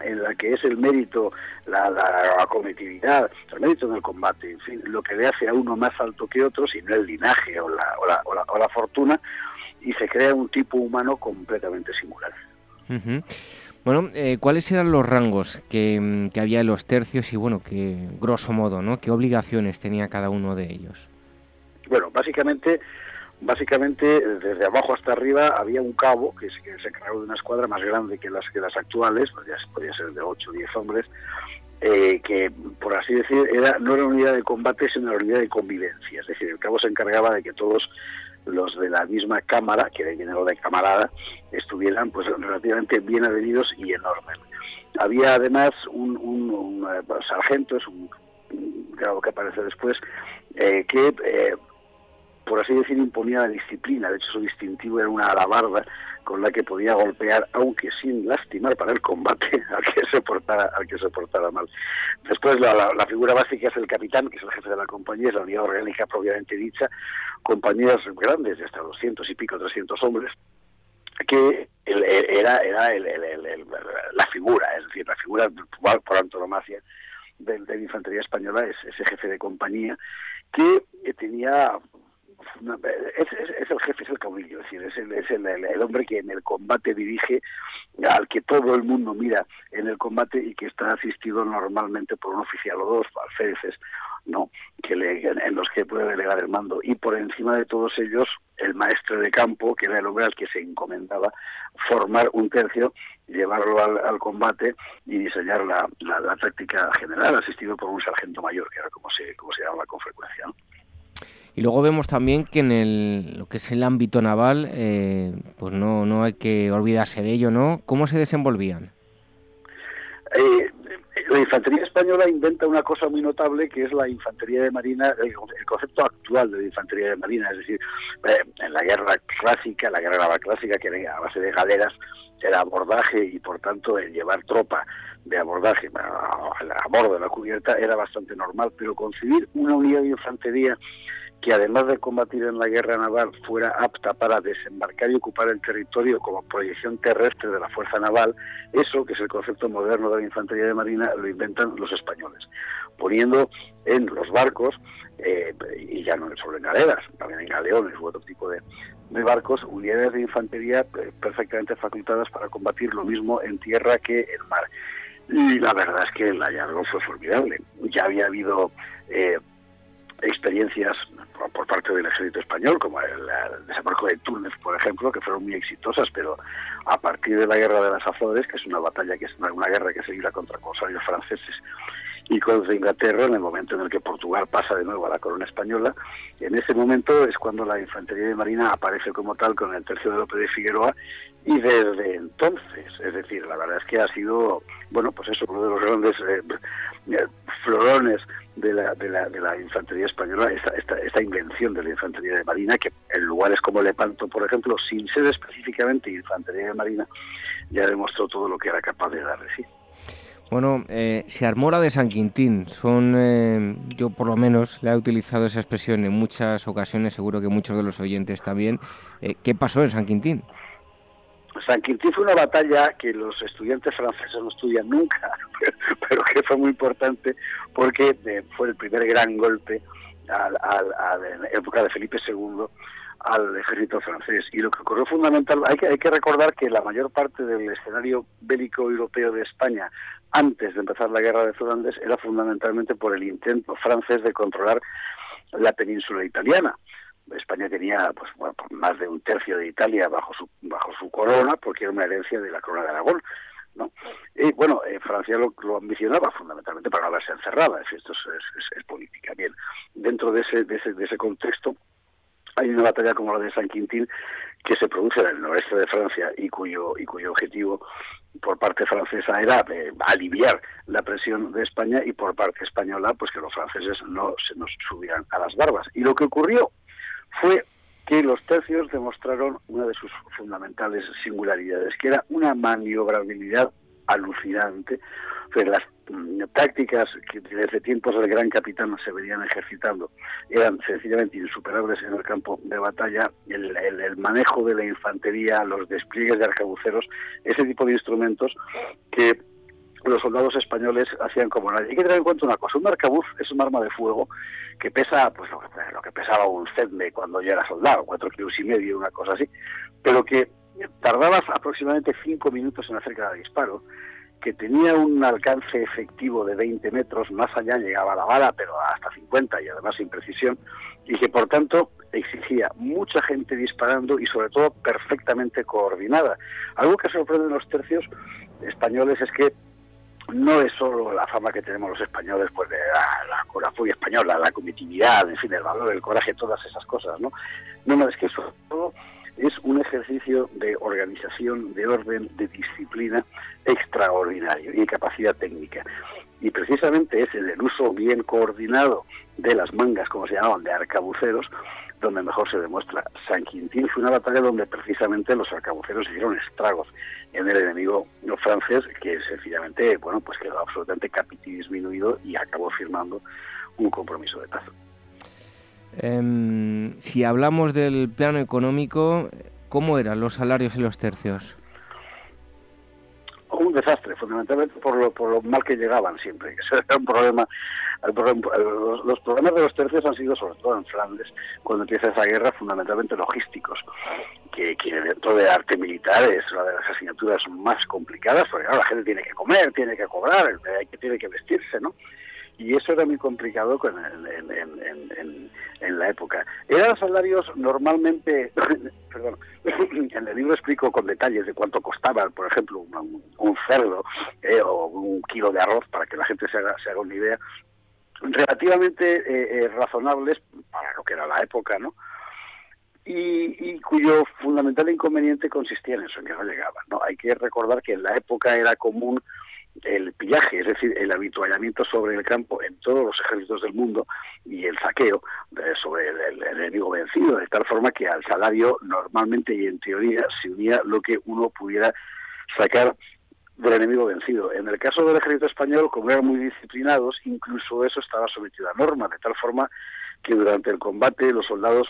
en la que es el mérito, la, la, cometividad, el mérito en el combate, en fin, lo que le hace a uno más alto que otros y no el linaje o la, o la, o la, fortuna, y se crea un tipo humano completamente singular. Bueno, eh, ¿cuáles eran los rangos que, que, había en los tercios y, bueno, que grosso modo, ¿no? ¿Qué obligaciones tenía cada uno de ellos? Bueno, básicamente básicamente desde abajo hasta arriba había un cabo que se, que se encargaba de una escuadra más grande que las que las actuales, pues ya podía ser de 8 o 10 hombres, eh, que por así decir no era unidad de combate sino una unidad de convivencia, es decir, el cabo se encargaba de que todos los de la misma cámara, que viene lo de camarada, estuvieran pues relativamente bien avenidos y enormes. Había además un, eh, sargento, es un grado que aparece después, eh, que por así decir, imponía la disciplina. De hecho, su distintivo era una alabarda con la que podía golpear, aunque sin lastimar para el combate, al que se portara, al que se portara mal. Después, la, figura básica es el capitán, que es el jefe de la compañía, es la unidad orgánica propiamente dicha, compañías grandes de hasta 200 y pico, 300 hombres, que era, era la figura, es decir, la figura por, por antonomasia de, de la infantería española es ese jefe de compañía que tenía es, el jefe, es el caudillo, es decir, es, el, es el, hombre que en el combate dirige, al que todo el mundo mira en el combate y que está asistido normalmente por un oficial o dos, alféreces, ¿no? que le, en los que puede delegar el mando. Y por encima de todos ellos, el maestro de campo, que era el hombre al que se encomendaba formar un tercio, llevarlo al, combate y diseñar la, la, táctica general, asistido por un sargento mayor, que era como se, como se llama con frecuencia. Y luego vemos también que en el, lo que es el ámbito naval, eh, pues no, no hay que olvidarse de ello, ¿no? ¿Cómo se desenvolvían? Eh, la infantería española inventa una cosa muy notable que es la infantería de marina, el, concepto actual de la infantería de marina, es decir, eh, en la guerra clásica, la guerra naval clásica, que era a base de galeras, era abordaje y por tanto el llevar tropa de abordaje a, a bordo de la cubierta era bastante normal, pero concebir una unidad de infantería que además de combatir en la guerra naval fuera apta para desembarcar y ocupar el territorio como proyección terrestre de la fuerza naval, eso, que es el concepto moderno de la infantería de marina, lo inventan los españoles, poniendo en los barcos, eh, y ya no solo en galeras, también en galeones u otro tipo de, barcos, unidades de infantería eh, perfectamente facultadas para combatir lo mismo en tierra que en mar. Y la verdad es que el hallazgo fue formidable. Ya había habido eh, experiencias por parte del ejército español, como el, desembarco de Túnez, por ejemplo, que fueron muy exitosas, pero a partir de la guerra de las Azores, que es una batalla que es una, guerra que se libra contra corsarios franceses y contra Inglaterra, en el momento en el que Portugal pasa de nuevo a la corona española, en ese momento es cuando la infantería de marina aparece como tal con el tercio de López de Figueroa y desde entonces, es decir, la verdad es que ha sido, bueno, pues eso, uno de los grandes eh, eh, florones de la, de la, de la infantería española, esta, esta, esta, invención de la infantería de marina, que en lugares como Lepanto, por ejemplo, sin ser específicamente infantería de marina, ya demostró todo lo que era capaz de dar de. Bueno, eh, se armó la de San Quintín. Son, eh, yo por lo menos le he utilizado esa expresión en muchas ocasiones, seguro que muchos de los oyentes también. Eh, ¿Qué pasó en San Quintín? San Quintín fue una batalla que los estudiantes franceses no estudian nunca, pero que fue muy importante porque eh, fue el primer gran golpe al, al, la época de Felipe II al ejército francés. Y lo que ocurrió fundamental, hay que, hay que recordar que la mayor parte del escenario bélico europeo de España antes de empezar la guerra de Flandes era fundamentalmente por el intento francés de controlar la península italiana. España tenía pues, más de un tercio de Italia bajo su, bajo su corona, porque era una herencia de la corona de Aragón. ¿no? Y bueno, eh, Francia lo, ambicionaba fundamentalmente para no verse encerrada, esto es, política. Bien, dentro de ese, de ese, de ese contexto hay una batalla como la de San Quintín que se produce en el noreste de Francia y cuyo, y cuyo objetivo por parte francesa era eh, aliviar la presión de España y por parte española pues que los franceses no se nos subieran a las barbas. Y lo que ocurrió fue que los tercios demostraron una de sus fundamentales singularidades, que era una maniobrabilidad alucinante, pues las mm, tácticas que desde tiempos del gran capitán se venían ejercitando eran sencillamente insuperables en el campo de batalla, el, el, manejo de la infantería, los despliegues de arcabuceros, ese tipo de instrumentos que los soldados españoles hacían como nadie. Hay que tener en cuenta una cosa, un arcabuz es un arma de fuego que pesa pues lo que, lo que pesaba un CEDME cuando yo era soldado, cuatro kilos y medio, una cosa así, pero que tardaba aproximadamente cinco minutos en hacer cada disparo, que tenía un alcance efectivo de 20 metros, más allá llegaba la bala, pero hasta 50 y además sin precisión, y que por tanto exigía mucha gente disparando y sobre todo perfectamente coordinada. Algo que sorprende en los tercios españoles es que no es solo la fama que tenemos los españoles, pues de la, la, española, la comitividad, en fin, el valor, el coraje, todas esas cosas, ¿no? No, no, es que eso todo es un ejercicio de organización, de orden, de disciplina extraordinario y de capacidad técnica. Y precisamente es en el uso bien coordinado de las mangas, como se llamaban, de arcabuceros, donde mejor se demuestra. San Quintín fue una batalla donde precisamente los arcabuceros hicieron estragos en el enemigo francés, que sencillamente, bueno, pues quedó absolutamente capiti disminuido y acabó firmando un compromiso de paz. Em, si hablamos del plano económico, ¿cómo eran los salarios y los tercios? Un desastre, fundamentalmente por lo, por lo mal que llegaban siempre. Ese era un problema. los, problemas de los tercios han sido, sobre todo en Flandes, cuando empieza esa guerra, fundamentalmente logísticos, que, dentro de arte militar es una de las asignaturas más complicadas, porque la gente tiene que comer, tiene que cobrar, hay que, tiene que vestirse, ¿no? Y eso era muy complicado con en, en, la época. Eran salarios normalmente, perdón, en el libro explico con detalles de cuánto costaba, por ejemplo, un, cerdo eh, o un kilo de arroz para que la gente se haga, se haga una idea, relativamente eh, eh, razonables para lo que era la época, ¿no? Y, y, cuyo fundamental inconveniente consistía en eso, en que no llegaban. ¿no? Hay que recordar que en la época era común el pillaje, es decir, el habituallamiento sobre el campo en todos los ejércitos del mundo y el saqueo sobre el, enemigo vencido, de tal forma que al salario normalmente y en teoría se unía lo que uno pudiera sacar del enemigo vencido. En el caso del ejército español, como eran muy disciplinados, incluso eso estaba sometido a norma, de tal forma que durante el combate los soldados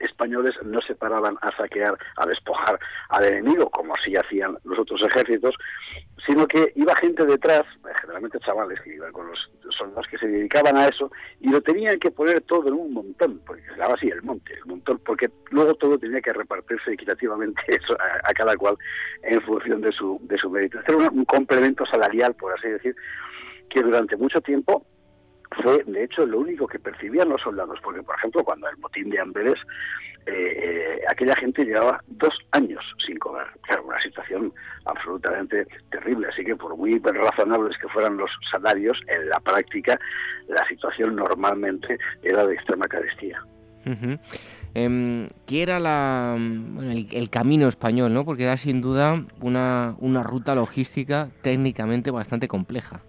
españoles no se paraban a saquear, a despojar al enemigo, como así hacían los otros ejércitos, sino que iba gente detrás, generalmente chavales que iban con los soldados que se dedicaban a eso, y lo tenían que poner todo en un montón, porque se daba así el monte, el montón, porque luego todo tenía que repartirse equitativamente eso, a, cada cual en función de su, de su mérito. Este era un complemento salarial, por así decir, que durante mucho tiempo fue de hecho lo único que percibían los soldados, porque por ejemplo cuando el motín de Amberes, eh, eh, aquella gente llevaba dos años sin cobrar, claro, una situación absolutamente terrible, así que por muy razonables que fueran los salarios, en la práctica la situación normalmente era de extrema carestía. Em, ¿Qué era la, el, el, camino español? ¿no? Porque era sin duda una ruta logística técnicamente bastante compleja.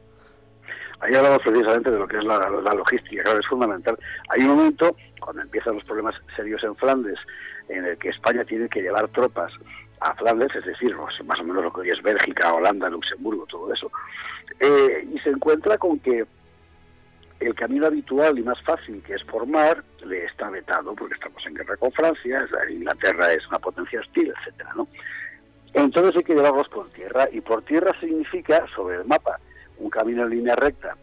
Ahí hablamos precisamente de lo que es la, logística, claro, es fundamental. Hay un momento, cuando empiezan los problemas serios en Flandes, en el que España tiene que llevar tropas a Flandes, es decir, más o menos lo que hoy es Bélgica, Holanda, Luxemburgo, todo eso, eh, y se encuentra con que el camino habitual y más fácil, que es formar, le está vetado, porque estamos en guerra con Francia, Inglaterra es una potencia hostil, etcétera, ¿no? Entonces hay que llevarlos por tierra y por tierra significa sobre el mapa un camino en línea recta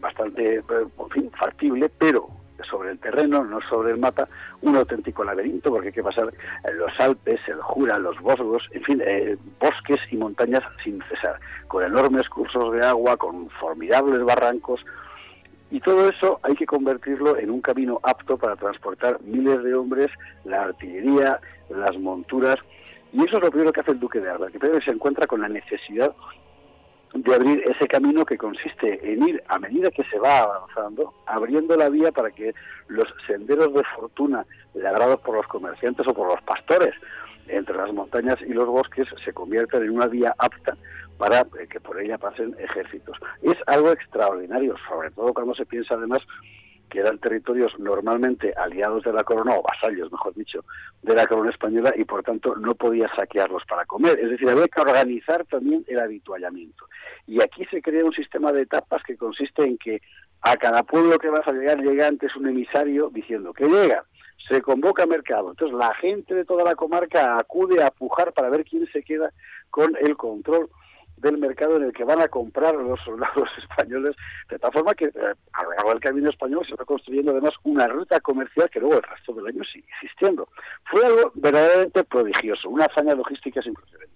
bastante, en fin, factible, pero sobre el terreno, no sobre el mapa, un auténtico laberinto, porque hay que pasar los Alpes, el Jura, los Vosgos, en fin, eh, bosques y montañas sin cesar, con enormes cursos de agua, con formidables barrancos, y todo eso hay que convertirlo en un camino apto para transportar miles de hombres, la artillería, las monturas, y eso es lo primero que hace el duque de Alba, que se encuentra con la necesidad de abrir ese camino que consiste en ir a medida que se va avanzando, abriendo la vía para que los senderos de fortuna labrados por los comerciantes o por los pastores entre las montañas y los bosques se conviertan en una vía apta para eh, que por ella pasen ejércitos. Es algo extraordinario, sobre todo cuando se piensa además que eran territorios normalmente aliados de la corona, o vasallos, mejor dicho, de la corona española, y por tanto no podía saquearlos para comer. Es decir, había que organizar también el habituallamiento. Y aquí se crea un sistema de etapas que consiste en que a cada pueblo que vas a llegar llega antes un emisario diciendo que llega, se convoca mercado. Entonces la gente de toda la comarca acude a pujar para ver quién se queda con el control del mercado en el que van a comprar los soldados españoles, de tal forma que eh, a del camino español se va construyendo además una ruta comercial que luego el resto del año sigue existiendo. Fue algo verdaderamente prodigioso, una hazaña logística sin precedentes.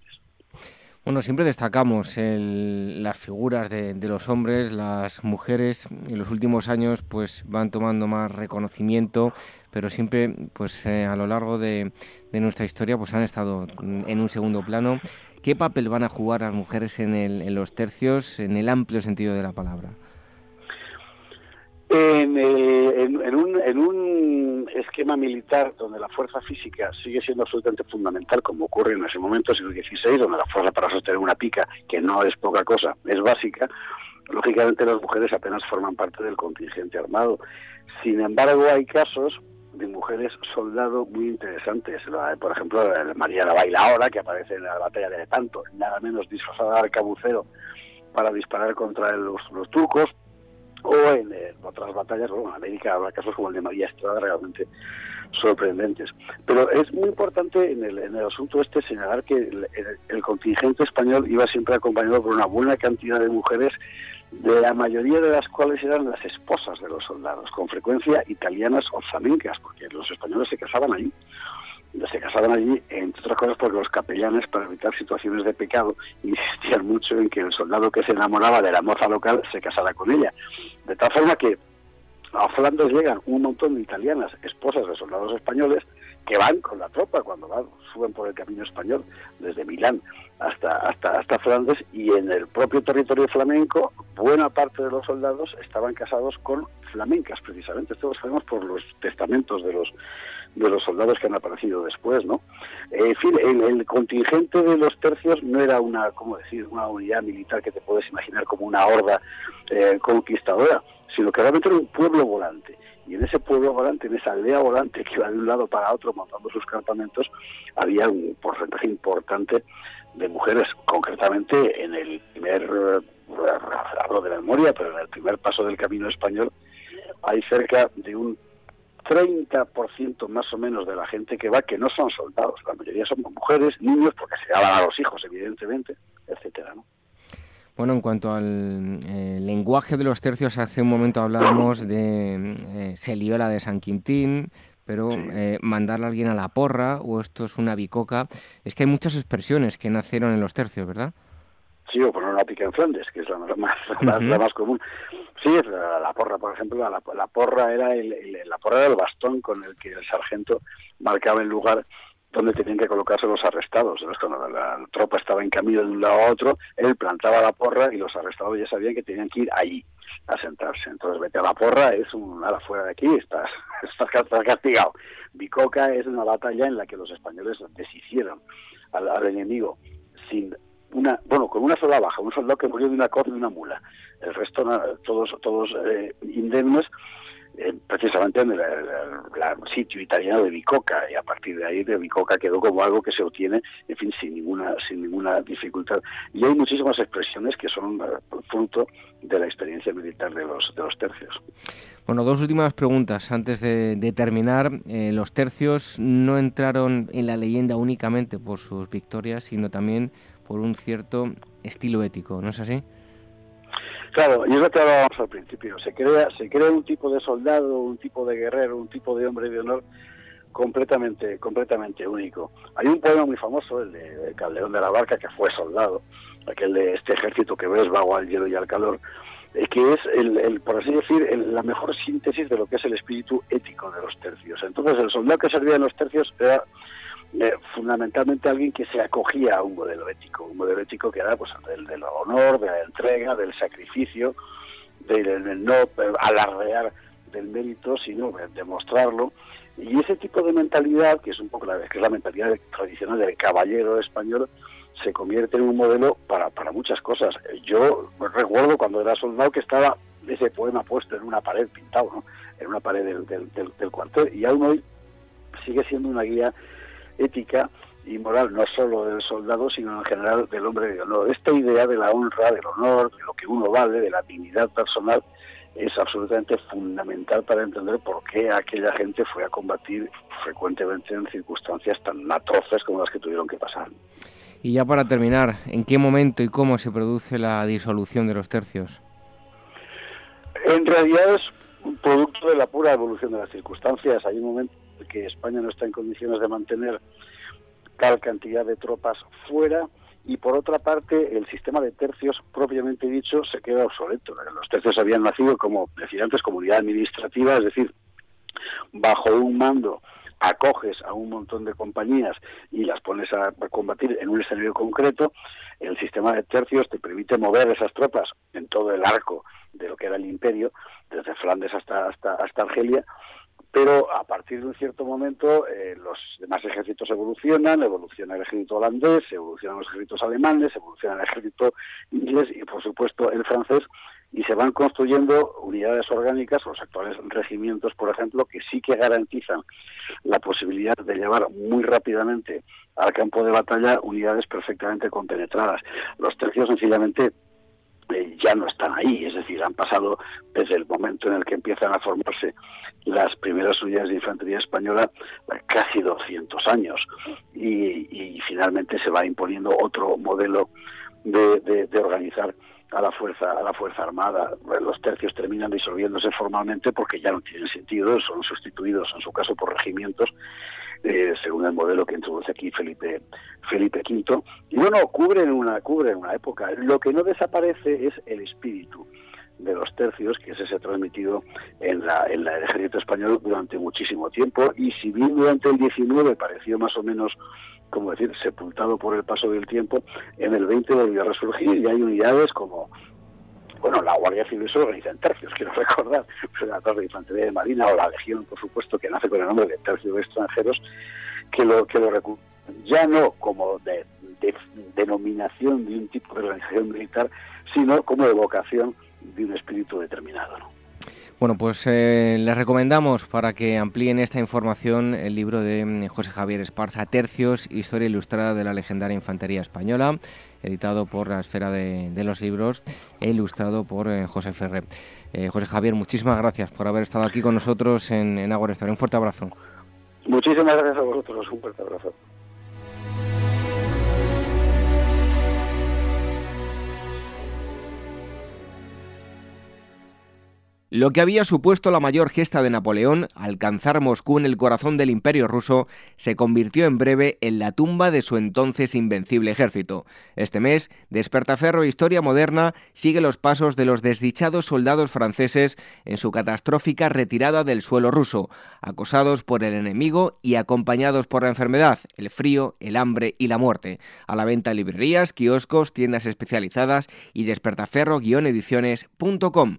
Bueno, siempre destacamos las figuras de, los hombres, las mujeres. En los últimos años, pues van tomando más reconocimiento, pero siempre, pues eh, a lo largo de, de, nuestra historia, pues han estado en un segundo plano. ¿Qué papel van a jugar las mujeres en, el, en los tercios, en el amplio sentido de la palabra? En, eh, en, un, esquema militar donde la fuerza física sigue siendo absolutamente fundamental, como ocurre en ese momento, siglo XVI, donde la fuerza para sostener una pica, que no es poca cosa, es básica, lógicamente las mujeres apenas forman parte del contingente armado. Sin embargo, hay casos de mujeres soldado muy interesantes. Por ejemplo, María la Bailaora, que aparece en la batalla de Lepanto, nada menos disfrazada de arcabucero para disparar contra los, turcos, o en, otras batallas, bueno, en América habrá casos como el de María Estrada realmente sorprendentes. Pero es muy importante en el, en el asunto este señalar que el contingente español iba siempre acompañado por una buena cantidad de mujeres de la mayoría de las cuales eran las esposas de los soldados, con frecuencia italianas o flamencas, porque los españoles se casaban allí. Se casaban allí, entre otras cosas, porque los capellanes, para evitar situaciones de pecado, insistían mucho en que el soldado que se enamoraba de la moza local se casara con ella. De tal forma que a Flandes llegan un montón de italianas, esposas de soldados españoles, que van con la tropa cuando van, suben por el camino español desde Milán hasta, hasta, hasta Flandes y en el propio territorio flamenco buena parte de los soldados estaban casados con flamencas precisamente. Esto lo sabemos por los testamentos de los de los soldados que han aparecido después, ¿no? En fin, el, contingente de los tercios no era una, ¿cómo decir?, una unidad militar que te puedes imaginar como una horda eh, conquistadora, sino que realmente era un pueblo volante y en ese pueblo volante, en esa aldea volante que iba de un lado para otro montando sus campamentos, había un porcentaje importante de mujeres, concretamente en el primer, eh, hablo de memoria, pero en el primer paso del camino español hay cerca de un 30% más o menos de la gente que va que no son soldados, la mayoría son mujeres, niños, porque se daban a los hijos, evidentemente, etcétera, ¿no? Bueno, en cuanto al eh, lenguaje de los tercios, hace un momento hablábamos de eh, se lió la de San Quintín, pero eh, mandarle a alguien a la porra o esto es una bicoca, es que hay muchas expresiones que nacieron en los tercios, ¿verdad? Sí, o poner una pica en Flandes, que es la más, la más común. Sí, la, porra, por ejemplo, la, la porra era el, la porra era el bastón con el que el sargento marcaba el lugar donde tenían que colocarse los arrestados. Cuando la, tropa estaba en camino de un lado a otro, él plantaba la porra y los arrestados ya sabían que tenían que ir allí a sentarse. Entonces, vete a la porra, es un ala fuera de aquí, estás, estás, castigado. Bicoca es una batalla en la que los españoles deshicieron al, enemigo sin una, bueno, con una sola baja, un soldado que murió de una corda y una mula. El resto, todos, todos eh, indemnes precisamente en el, sitio italiano de Bicoca y a partir de ahí de Bicoca quedó como algo que se obtiene, en fin, sin ninguna sin ninguna dificultad. Y hay muchísimas expresiones que son fruto de la experiencia militar de los de los tercios. Bueno, dos últimas preguntas antes de, terminar. Eh, los tercios no entraron en la leyenda únicamente por sus victorias, sino también por un cierto estilo ético, ¿no es así? Claro, y es lo que hablábamos al principio. Se crea, se crea un tipo de soldado, un tipo de guerrero, un tipo de hombre de honor completamente, completamente único. Hay un poema muy famoso, el de, Calderón de la Barca, que fue soldado, aquel de este ejército que ves vago al hielo y al calor, eh, que es, el, por así decir, la mejor síntesis de lo que es el espíritu ético de los tercios. Entonces, el soldado que servía en los tercios era eh, fundamentalmente alguien que se acogía a un modelo ético, un modelo ético que era pues del, del honor, de la entrega, del sacrificio, del, no alardear del mérito, sino demostrarlo. Y ese tipo de mentalidad, que es un poco la, que es la mentalidad tradicional del caballero español, se convierte en un modelo para, para muchas cosas. Yo recuerdo cuando era soldado que estaba ese poema puesto en una pared pintado, ¿no? en una pared del, del, del, cuartel, y aún hoy sigue siendo una guía ética y moral, no solo del soldado, sino en general del hombre de honor. Esta idea de la honra, del honor, de lo que uno vale, de la dignidad personal, es absolutamente fundamental para entender por qué aquella gente fue a combatir frecuentemente en circunstancias tan atroces como las que tuvieron que pasar. Y ya para terminar, ¿en qué momento y cómo se produce la disolución de los tercios? En realidad es un producto de la pura evolución de las circunstancias. Hay un momento en que España no está en condiciones de mantener tal cantidad de tropas fuera y por otra parte el sistema de tercios propiamente dicho se queda obsoleto. Los tercios habían nacido como, decía antes, comunidad administrativa, es decir, bajo un mando acoges a un montón de compañías y las pones a, combatir en un escenario concreto, el sistema de tercios te permite mover esas tropas en todo el arco de lo que era el imperio, desde Flandes hasta, hasta, hasta Argelia, pero a partir de un cierto momento eh, los demás ejércitos evolucionan, evoluciona el ejército holandés, evolucionan los ejércitos alemanes, evoluciona el ejército inglés y por supuesto el francés, y se van construyendo unidades orgánicas, los actuales regimientos, por ejemplo, que sí que garantizan la posibilidad de llevar muy rápidamente al campo de batalla unidades perfectamente compenetradas. Los tercios sencillamente eh, ya no están ahí, es decir, han pasado desde el momento en el que empiezan a formarse las primeras unidades de infantería española casi 200 años. Y, finalmente se va imponiendo otro modelo de, de organizar a la fuerza a la fuerza armada. Los tercios terminan disolviéndose formalmente porque ya no tienen sentido son sustituidos en su caso por regimientos eh, según el modelo que introduce aquí Felipe Felipe V. Y bueno cubren una cubren una época. Lo que no desaparece es el espíritu de los tercios que ese se ha transmitido en la, en el ejército español durante muchísimo tiempo. Y si bien durante el 19 pareció más o menos como decir, sepultado por el paso del tiempo, en el 20 volvió a resurgir y hay unidades como bueno, la Guardia Civil se organiza en tercios, quiero recordar, la Torre de Infantería de Marina o la Legión, por supuesto, que nace con el nombre de tercio de extranjeros, que lo que lo ya no como de, denominación de un tipo de organización militar, sino como evocación de un espíritu determinado. ¿no? Bueno, pues eh, les recomendamos para que amplíen esta información el libro de mm, José Javier Esparza, Tercios, Historia Ilustrada de la Legendaria Infantería Española, editado por la Esfera de, los Libros e ilustrado por eh, José Ferrer. Eh, José Javier, muchísimas gracias por haber estado aquí con nosotros en, en Un fuerte abrazo. Muchísimas gracias a vosotros. Un fuerte abrazo. Lo que había supuesto la mayor gesta de Napoleón, alcanzar Moscú en el corazón del imperio ruso, se convirtió en breve en la tumba de su entonces invencible ejército. Este mes, Despertaferro Historia Moderna sigue los pasos de los desdichados soldados franceses en su catastrófica retirada del suelo ruso, acosados por el enemigo y acompañados por la enfermedad, el frío, el hambre y la muerte. A la venta en librerías, kioscos, tiendas especializadas y despertaferro-ediciones.com.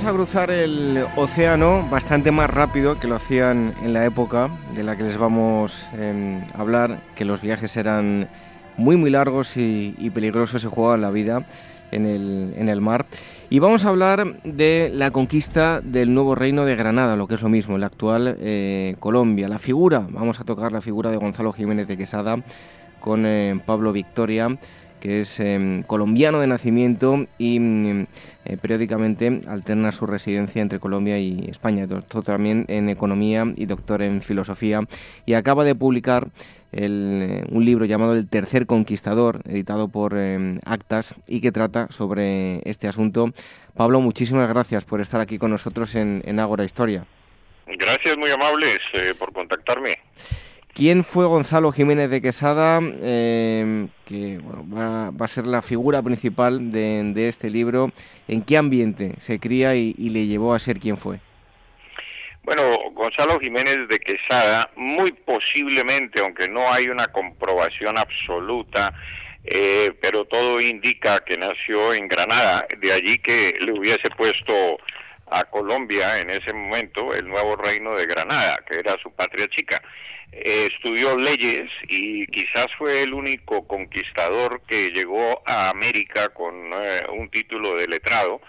Vamos a cruzar el océano bastante más rápido que lo hacían en la época de la que les vamos em, a hablar, que los viajes eran muy muy largos y, peligrosos, se jugaban la vida en el, en el, mar. Y vamos a hablar de la conquista del nuevo reino de Granada, lo que es lo mismo, la actual eh, Colombia. La figura, vamos a tocar la figura de Gonzalo Jiménez de Quesada con eh, Pablo Victoria que es em, colombiano de nacimiento y mm, eh, periódicamente alterna su residencia entre Colombia y España. Doctor también en economía y doctor en filosofía. Y acaba de publicar eh, un libro llamado El Tercer Conquistador, editado por em, Actas y que trata sobre este asunto. Pablo, muchísimas gracias por estar aquí con nosotros en, en Ágora Historia. Gracias, muy amables, eh, por contactarme. ¿Quién fue Gonzalo Jiménez de Quesada? Eh, que va, a ser la figura principal de, este libro. ¿En qué ambiente se cría y, le llevó a ser quien fue? Bueno, Gonzalo Jiménez de Quesada, muy posiblemente, aunque no hay una comprobación absoluta, eh, pero todo indica que nació en Granada, de allí que le hubiese puesto a Colombia en ese momento el nuevo reino de Granada, que era su patria chica. Eh, estudió leyes y quizás fue el único conquistador que llegó a América con eh, un título de letrado.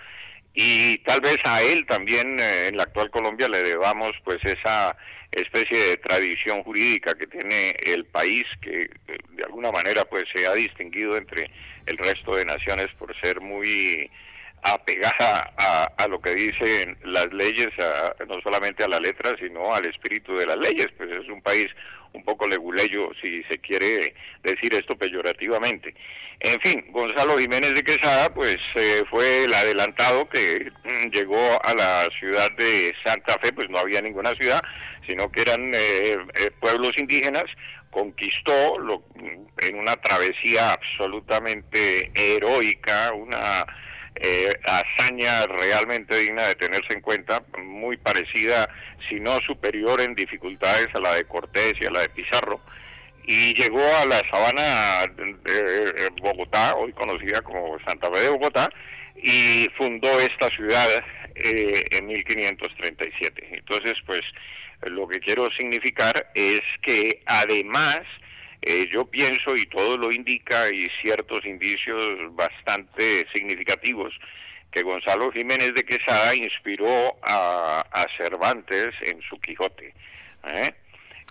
Y tal vez a él también eh, en la actual Colombia le debamos pues esa especie de tradición jurídica que tiene el país que de alguna manera pues se ha distinguido entre el resto de naciones por ser muy apegada a, a, lo que dicen las leyes, no solamente a la letra, sino al espíritu de las leyes. Pues es un país un poco leguleyo, si se quiere decir esto peyorativamente. En fin, Gonzalo Jiménez de Quesada, pues eh, fue el adelantado que mm, llegó a la ciudad de Santa Fe, pues no había ninguna ciudad, sino que eran eh, eh, pueblos indígenas, conquistó lo, mm, en una travesía absolutamente heroica, una eh, hazaña realmente digna de tenerse en cuenta, muy parecida, si no superior en dificultades a la de Cortés y a la de Pizarro, y llegó a la sabana de Bogotá, hoy conocida como Santa Fe de Bogotá, y fundó esta ciudad eh, en 1537. Entonces, pues lo que quiero significar es que además eh, yo pienso, y todo lo indica, y ciertos indicios bastante significativos, que Gonzalo Jiménez de Quesada inspiró a, Cervantes en su Quijote. ¿eh?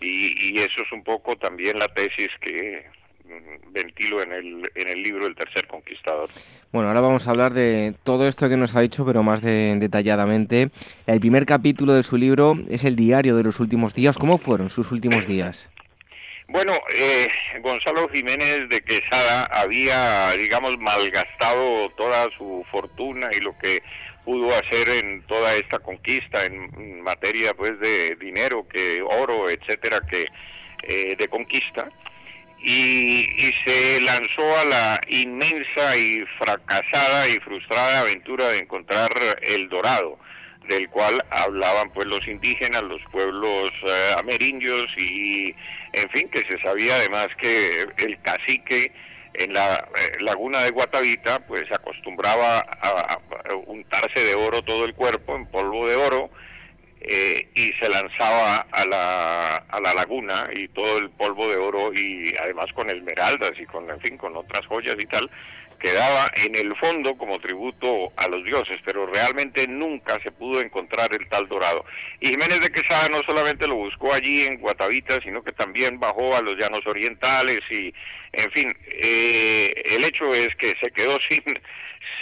Y, eso es un poco también la tesis que mm, ventilo en el, en el libro El tercer conquistador. Bueno, ahora vamos a hablar de todo esto que nos ha dicho, pero más detalladamente. El primer capítulo de su libro es el diario de los últimos días. ¿Cómo fueron sus últimos días? Bueno, eh, Gonzalo Jiménez de Quesada había, digamos, malgastado toda su fortuna y lo que pudo hacer en toda esta conquista en materia, pues, de dinero, que oro, etcétera, que eh, de conquista. Y, y, se lanzó a la inmensa y fracasada y frustrada aventura de encontrar el dorado del cual hablaban pues los indígenas, los pueblos eh, amerindios y en fin que se sabía además que el cacique en la eh, laguna de Guatavita pues acostumbraba a, untarse de oro todo el cuerpo en polvo de oro eh, y se lanzaba a la, a la laguna y todo el polvo de oro y además con esmeraldas y con en fin con otras joyas y tal quedaba en el fondo como tributo a los dioses, pero realmente nunca se pudo encontrar el tal dorado. Y Jiménez de Quesada no solamente lo buscó allí en Guatavita, sino que también bajó a los llanos orientales y, en fin, eh, el hecho es que se quedó sin,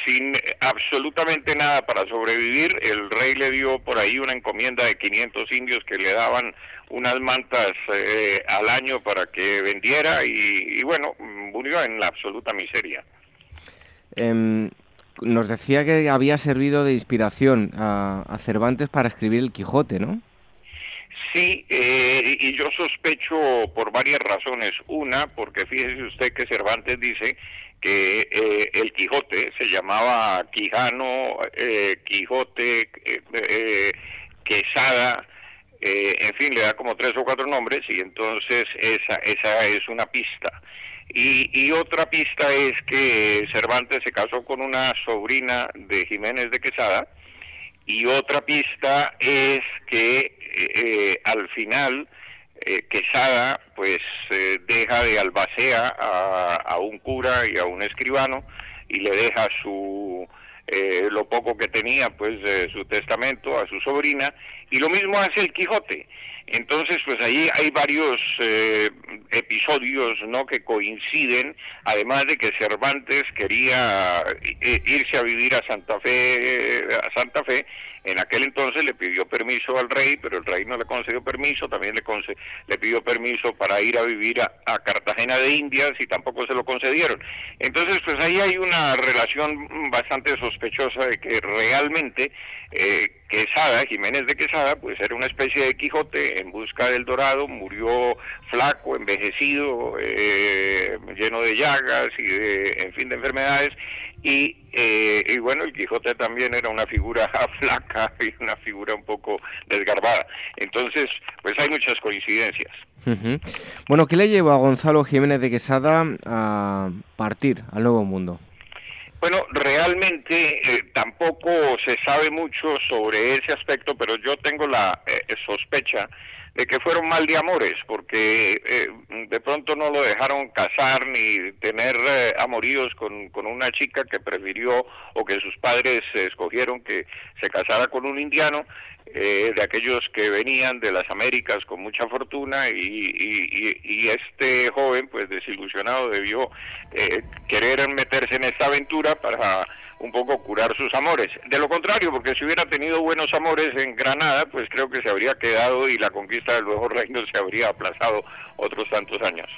sin absolutamente nada para sobrevivir. El rey le dio por ahí una encomienda de 500 indios que le daban unas mantas eh, al año para que vendiera y, bueno, murió en la absoluta miseria. Em, nos decía que había servido de inspiración a, Cervantes para escribir el Quijote, ¿no? Sí, eh, y yo sospecho por varias razones. Una, porque fíjese usted que Cervantes dice que eh, el Quijote se llamaba Quijano, Quijote, Quesada, eh, en fin, le da como tres o cuatro nombres y entonces esa, esa es una pista. Y, y, otra pista es que Cervantes se casó con una sobrina de Jiménez de Quesada y otra pista es que eh, eh, al final Quesada pues deja de albacea a, a un cura y a un escribano y le deja su eh, lo poco que tenía, pues, su testamento a su sobrina, y lo mismo hace el Quijote. Entonces, pues ahí hay varios eh, episodios, ¿no?, que coinciden, además de que Cervantes quería eh, irse a vivir a Santa Fe, a Santa Fe, en aquel entonces le pidió permiso al rey, pero el rey no le concedió permiso, también le, le pidió permiso para ir a vivir a, Cartagena de Indias y tampoco se lo concedieron. Entonces, pues ahí hay una relación bastante sospechosa de que realmente eh, Quesada, Jiménez de Quesada, pues era una especie de Quijote en busca del dorado, murió flaco, envejecido, eh, lleno de llagas y de, en fin, de enfermedades, y, eh, y bueno, el Quijote también era una figura flaca y una figura un poco desgarbada. Entonces, pues hay muchas coincidencias. Bueno, ¿qué le llevó a Gonzalo Jiménez de Quesada a partir al Nuevo Mundo? Bueno, realmente eh, tampoco se sabe mucho sobre ese aspecto, pero yo tengo la eh, sospecha de que fueron mal de amores, porque eh, de pronto no lo dejaron casar ni tener eh, amoríos con, con, una chica que prefirió o que sus padres escogieron que se casara con un indiano, eh, de aquellos que venían de las Américas con mucha fortuna y, y, y este joven, pues desilusionado, debió querer meterse en esta aventura para un poco curar sus amores. De lo contrario, porque si hubiera tenido buenos amores en Granada, pues creo que se habría quedado y la conquista del nuevo reino se habría aplazado otros tantos años.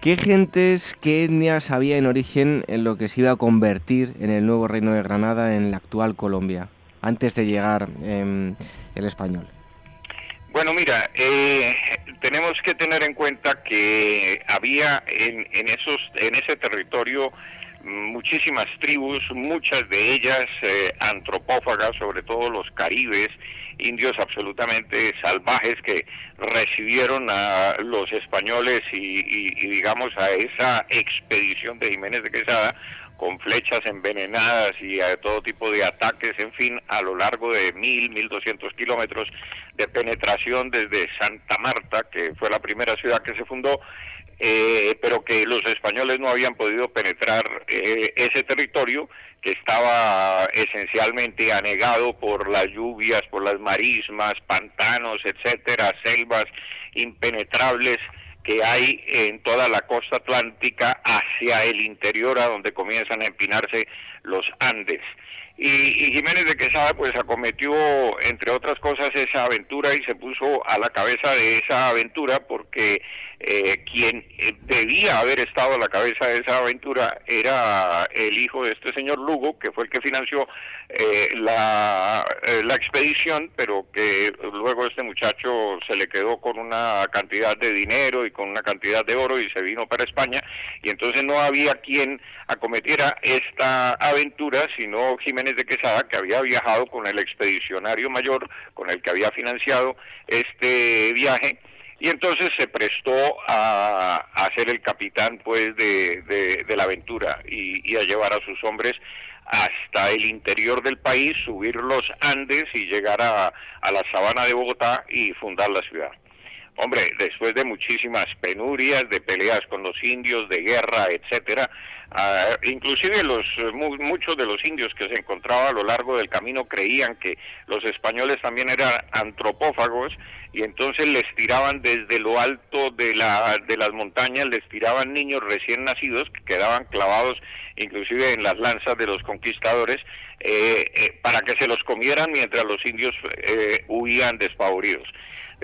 ¿Qué gentes, qué etnias había en origen en lo que se iba a convertir en el nuevo reino de Granada en la actual Colombia, antes de llegar em, el español? Bueno, mira, eh, tenemos que tener en cuenta que había en, en, esos, en ese territorio muchísimas tribus, muchas de ellas eh, antropófagas, sobre todo los caribes, indios absolutamente salvajes que recibieron a los españoles y, digamos a esa expedición de Jiménez de Quesada con flechas envenenadas y a todo tipo de ataques, en fin, a lo largo de mil, mil doscientos kilómetros de penetración desde Santa Marta, que fue la primera ciudad que se fundó, eh, pero que los españoles no habían podido penetrar eh, ese territorio que estaba esencialmente anegado por las lluvias, por las marismas, pantanos, etcétera, selvas impenetrables que hay en toda la costa atlántica hacia el interior a donde comienzan a empinarse los Andes. Y, y, Jiménez de Quesada pues acometió entre otras cosas esa aventura y se puso a la cabeza de esa aventura porque eh, quien eh, debía haber estado a la cabeza de esa aventura era el hijo de este señor Lugo que fue el que financió eh, la, la expedición pero que luego este muchacho se le quedó con una cantidad de dinero y con una cantidad de oro y se vino para España. Y entonces no había quien acometiera esta aventura sino Jiménez de Quesada, que había viajado con el expedicionario mayor con el que había financiado este viaje, y entonces se prestó a, a ser el capitán pues de, de, la aventura y, y, a llevar a sus hombres hasta el interior del país, subir los Andes y llegar a, a la sabana de Bogotá y fundar la ciudad. Hombre, después de muchísimas penurias, de peleas con los indios, de guerra, etcétera, ah, inclusive los muchos de los indios que se encontraban a lo largo del camino creían que los españoles también eran antropófagos y entonces les tiraban desde lo alto de la de las montañas les tiraban niños recién nacidos que quedaban clavados inclusive en las lanzas de los conquistadores eh, eh, para que se los comieran mientras los indios eh, huían despavoridos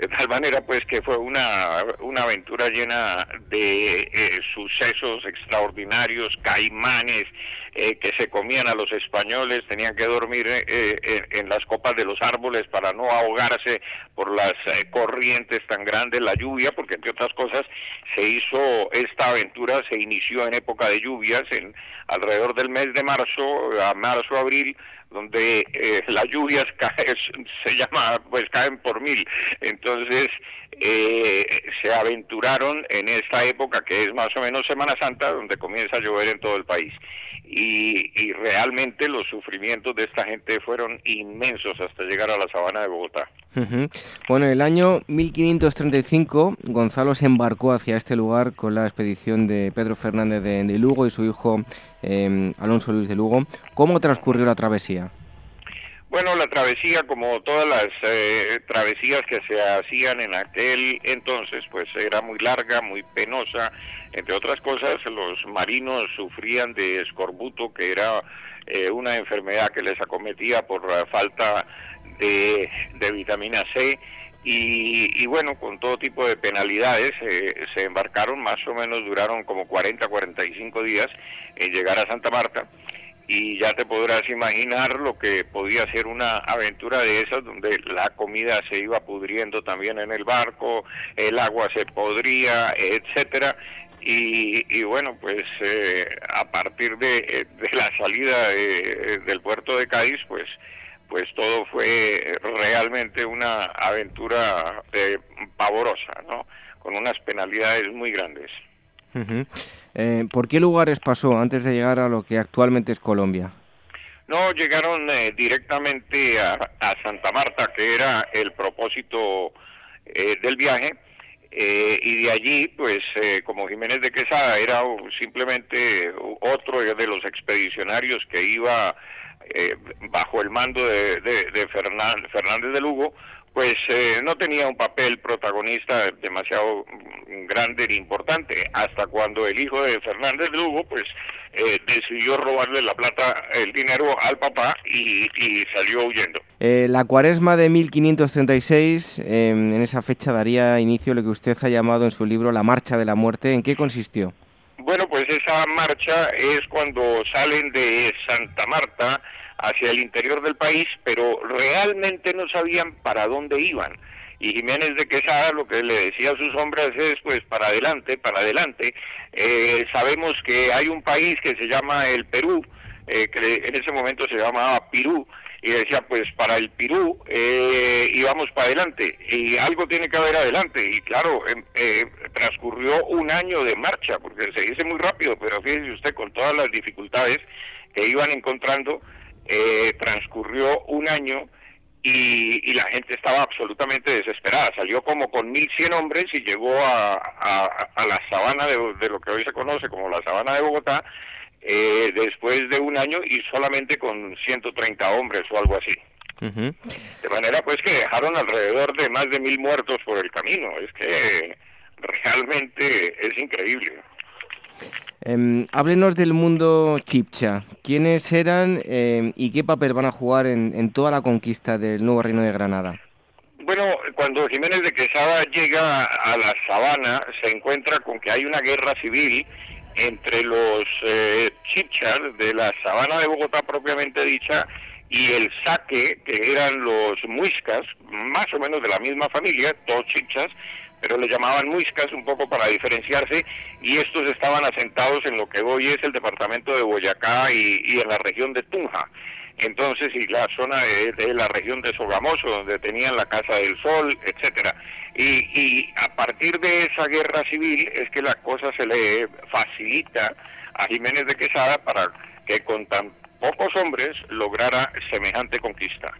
de tal manera pues que fue una, una aventura llena de eh, sucesos extraordinarios, caimanes eh, que se comían a los españoles, tenían que dormir eh, en las copas de los árboles para no ahogarse por las corrientes tan grandes, la lluvia, porque entre otras cosas se hizo esta aventura, se inició en época de lluvias, en alrededor del mes de marzo, a marzo, abril, donde eh, las lluvias caen, se llama, pues caen por mil. Entonces, eh, se aventuraron en esta época que es más o menos Semana Santa, donde comienza a llover en todo el país. Y, y realmente los sufrimientos de esta gente fueron inmensos hasta llegar a la sabana de Bogotá. Bueno, el año 1535 Gonzalo se embarcó hacia este lugar con la expedición de Pedro Fernández de, Lugo y su hijo em, Alonso Luis de Lugo. ¿Cómo transcurrió la travesía? Bueno, la travesía, como todas las eh, travesías que se hacían en aquel entonces, pues era muy larga, muy penosa. Entre otras cosas, los marinos sufrían de escorbuto, que era eh, una enfermedad que les acometía por falta de, vitamina C y, bueno, con todo tipo de penalidades eh, se embarcaron, más o menos duraron como 40, 45 días en llegar a Santa Marta. Y ya te podrás imaginar lo que podía ser una aventura de esas donde la comida se iba pudriendo también en el barco, el agua se podría, etcétera. Y, bueno, pues eh, a partir de, la salida del puerto de Cádiz, pues pues todo fue realmente una aventura eh, pavorosa, ¿no? Con unas penalidades muy grandes. Eh, ¿Por qué lugares pasó antes de llegar a lo que actualmente es Colombia? No, llegaron eh, directamente a, Santa Marta, que era el propósito del viaje, y de allí, pues, como Jiménez de Quesada era simplemente otro de los expedicionarios que iba eh, bajo el mando de, de, Fernández de Lugo, pues eh, no tenía un papel protagonista demasiado grande ni importante, hasta cuando el hijo de Fernández de Lugo, pues eh, decidió robarle la plata, el dinero al papá y, salió huyendo. la cuaresma de 1536, em, en esa fecha daría inicio a lo que usted ha llamado en su libro La Marcha de la Muerte. ¿En qué consistió? Bueno, pues esa marcha es cuando salen de Santa Marta hacia el interior del país, pero realmente no sabían para dónde iban. Y Jiménez de Quesada lo que le decía a sus hombres es, pues, para adelante, para adelante. Eh, sabemos que hay un país que se llama el Perú, eh, que en ese momento se llamaba Pirú, y decía, pues para el Pirú eh, íbamos para adelante, y algo tiene que haber adelante, y claro, em, eh, transcurrió un año de marcha, porque se dice muy rápido, pero fíjese usted, con todas las dificultades que iban encontrando, eh, transcurrió un año y, la gente estaba absolutamente desesperada. Salió como con 1.100 hombres y llegó a, a, la sabana de, de, lo que hoy se conoce como la sabana de Bogotá eh, después de un año y solamente con 130 hombres o algo así. De manera pues que dejaron alrededor de más de mil muertos por el camino. Es que realmente es increíble. Eh, háblenos del mundo chipcha. ¿Quiénes eran em, y qué papel van a jugar en, en, toda la conquista del nuevo reino de Granada? Bueno, cuando Jiménez de Quesada llega a la sabana, se encuentra con que hay una guerra civil entre los eh, chipchas de la sabana de Bogotá propiamente dicha y el saque, que eran los muiscas, más o menos de la misma familia, todos chichas, pero le llamaban muiscas un poco para diferenciarse, y estos estaban asentados en lo que hoy es el departamento de Boyacá y, en la región de Tunja. Entonces, y la zona de, la región de Sogamoso, donde tenían la Casa del Sol, etcétera. Y, y a partir de esa guerra civil es que la cosa se le facilita a Jiménez de Quesada para que con tan pocos hombres lograra semejante conquista.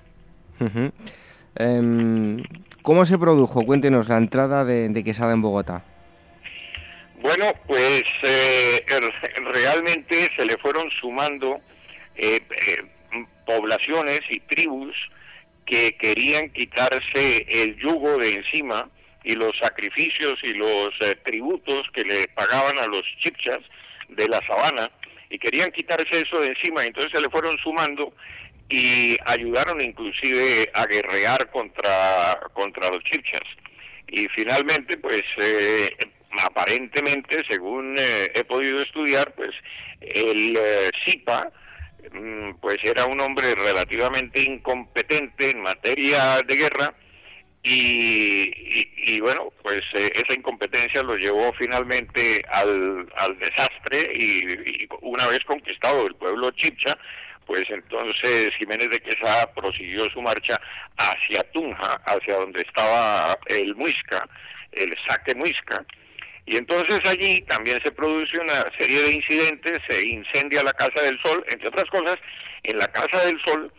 Em, ¿Cómo se produjo? Cuéntenos la entrada de, Quesada en Bogotá. Bueno, pues eh, realmente se le fueron sumando eh, eh, poblaciones y tribus que querían quitarse el yugo de encima y los sacrificios y los tributos que le pagaban a los chipchas de la sabana y querían quitarse eso de encima, entonces se le fueron sumando y ayudaron inclusive a guerrear contra, contra los chipchas. Y finalmente, pues eh, aparentemente, según eh, he podido estudiar, pues el eh, Zipa, mm, pues era un hombre relativamente incompetente en materia de guerra y, y, bueno, pues esa incompetencia lo llevó finalmente al, al desastre y, y, una vez conquistado el pueblo chipcha, pues entonces Jiménez de Quesada prosiguió su marcha hacia Tunja, hacia donde estaba el Muisca, el saque Muisca, y entonces allí también se produce una serie de incidentes, se incendia la Casa del Sol, entre otras cosas, en la Casa del Sol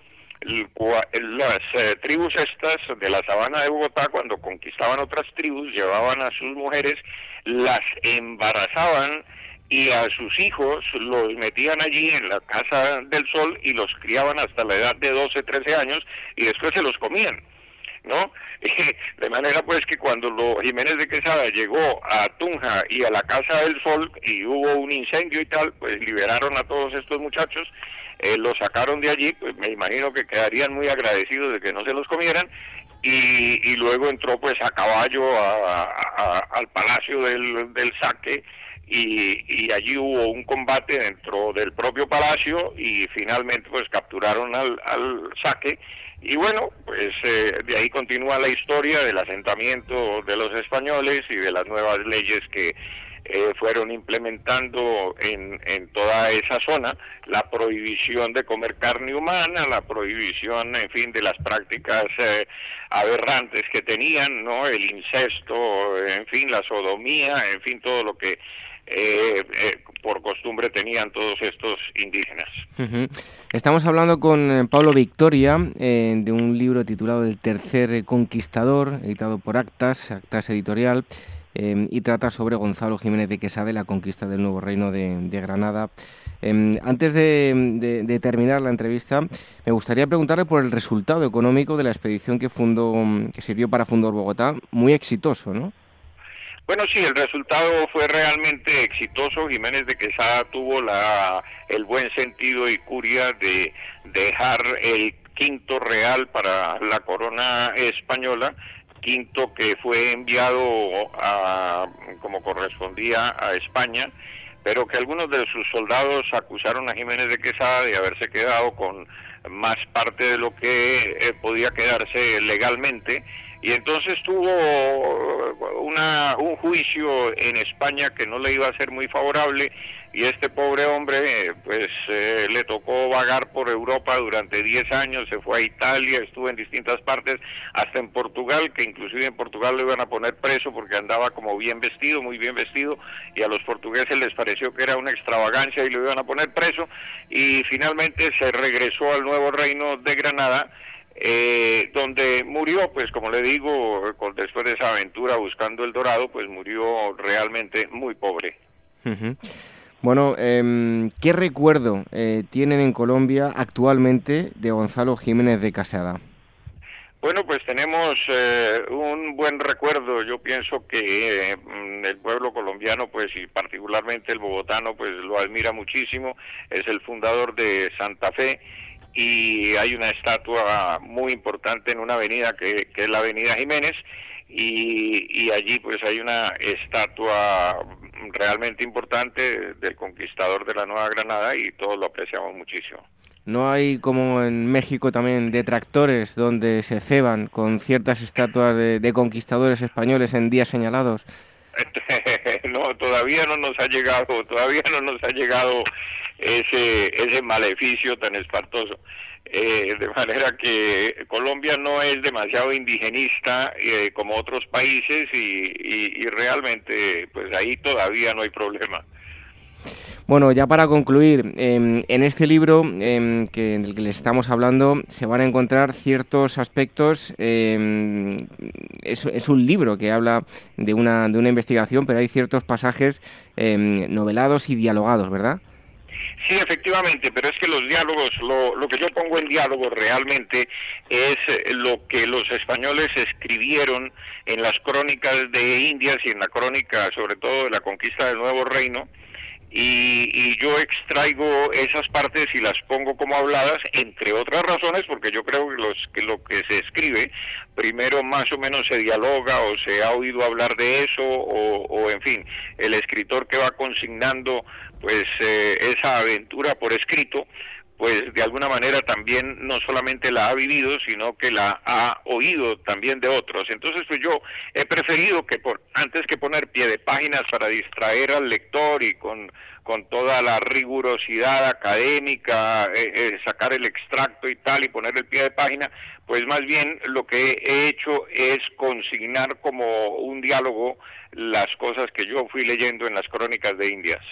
las eh, tribus estas de la sabana de Bogotá, cuando conquistaban otras tribus, llevaban a sus mujeres, las embarazaban y a sus hijos los metían allí en la Casa del Sol y los criaban hasta la edad de 12, 13 años y después se los comían. ¿No? De manera pues que cuando lo, Jiménez de Quesada llegó a Tunja y a la Casa del Sol y hubo un incendio y tal, pues liberaron a todos estos muchachos, eh, los sacaron de allí, pues me imagino que quedarían muy agradecidos de que no se los comieran y, luego entró pues a caballo al palacio del, del saque y, y, allí hubo un combate dentro del propio palacio y finalmente pues capturaron al, al saque y bueno pues eh, de ahí continúa la historia del asentamiento de los españoles y de las nuevas leyes que eh, fueron implementando en, en toda esa zona la prohibición de comer carne humana, la prohibición, en fin, de las prácticas eh, aberrantes que tenían, ¿no? El incesto, en fin, la sodomía, en fin, todo lo que eh, eh, por costumbre tenían todos estos indígenas. Estamos hablando con eh, Pablo Victoria de un libro titulado El tercer conquistador, editado por Actas, Actas Editorial, y trata sobre Gonzalo Jiménez de Quesada la conquista del nuevo reino de, Granada. antes de, de, terminar la entrevista, me gustaría preguntarle por el resultado económico de la expedición que fundó, que sirvió para fundar Bogotá, muy exitoso, ¿no? Bueno, sí, el resultado fue realmente exitoso. Jiménez de Quesada tuvo la, el buen sentido y curia de dejar el quinto real para la corona española, quinto que fue enviado a, como correspondía a España, pero que algunos de sus soldados acusaron a Jiménez de Quesada de haberse quedado con más parte de lo que eh, podía quedarse legalmente y entonces tuvo una, un juicio en España que no le iba a ser muy favorable y este pobre hombre pues eh, le tocó vagar por Europa durante 10 años, se fue a Italia, estuvo en distintas partes, hasta en Portugal, que inclusive en Portugal lo iban a poner preso porque andaba como bien vestido, muy bien vestido, y a los portugueses les pareció que era una extravagancia y lo iban a poner preso, y finalmente se regresó al nuevo reino de Granada, eh, donde murió, pues como le digo, después de esa aventura buscando el dorado, pues murió realmente muy pobre. Bueno, eh, ¿qué recuerdo eh, tienen en Colombia actualmente de Gonzalo Jiménez de Casada? Bueno, pues tenemos eh, un buen recuerdo. Yo pienso que mm, el pueblo colombiano, pues y particularmente el bogotano, pues lo admira muchísimo. Es el fundador de Santa Fe y hay una estatua muy importante en una avenida que, que es la Avenida Jiménez y, y, allí pues hay una estatua realmente importante del conquistador de la Nueva Granada y todos lo apreciamos muchísimo. ¿No hay como en México también detractores donde se ceban con ciertas estatuas de, de conquistadores españoles en días señalados? no, todavía no nos ha llegado, todavía no nos ha llegado ese, ese maleficio tan espantoso. Eh, de manera que Colombia no es demasiado indigenista eh, como otros países y, y, realmente pues ahí todavía no hay problema. Bueno, ya para concluir, em, en este libro em, que, del que les estamos hablando se van a encontrar ciertos aspectos. Em, es, es, un libro que habla de una, de una investigación, pero hay ciertos pasajes novelados y dialogados, ¿verdad? Sí, efectivamente, pero es que los diálogos, lo, lo, que yo pongo en diálogo realmente es eh, lo que los españoles escribieron en las crónicas de Indias y en la crónica sobre todo de la conquista del Nuevo Reino, y, yo extraigo esas partes y las pongo como habladas, entre otras razones, porque yo creo que, los, que lo que se escribe, primero más o menos se dialoga o se ha oído hablar de eso, o, o en fin, el escritor que va consignando pues eh, esa aventura por escrito, pues de alguna manera también no solamente la ha vivido, sino que la ha oído también de otros. Entonces, pues yo he preferido que por, antes que poner pie de páginas para distraer al lector y con, con toda la rigurosidad académica, eh, eh, sacar el extracto y tal y poner el pie de página, pues más bien lo que he hecho es consignar como un diálogo las cosas que yo fui leyendo en las crónicas de Indias.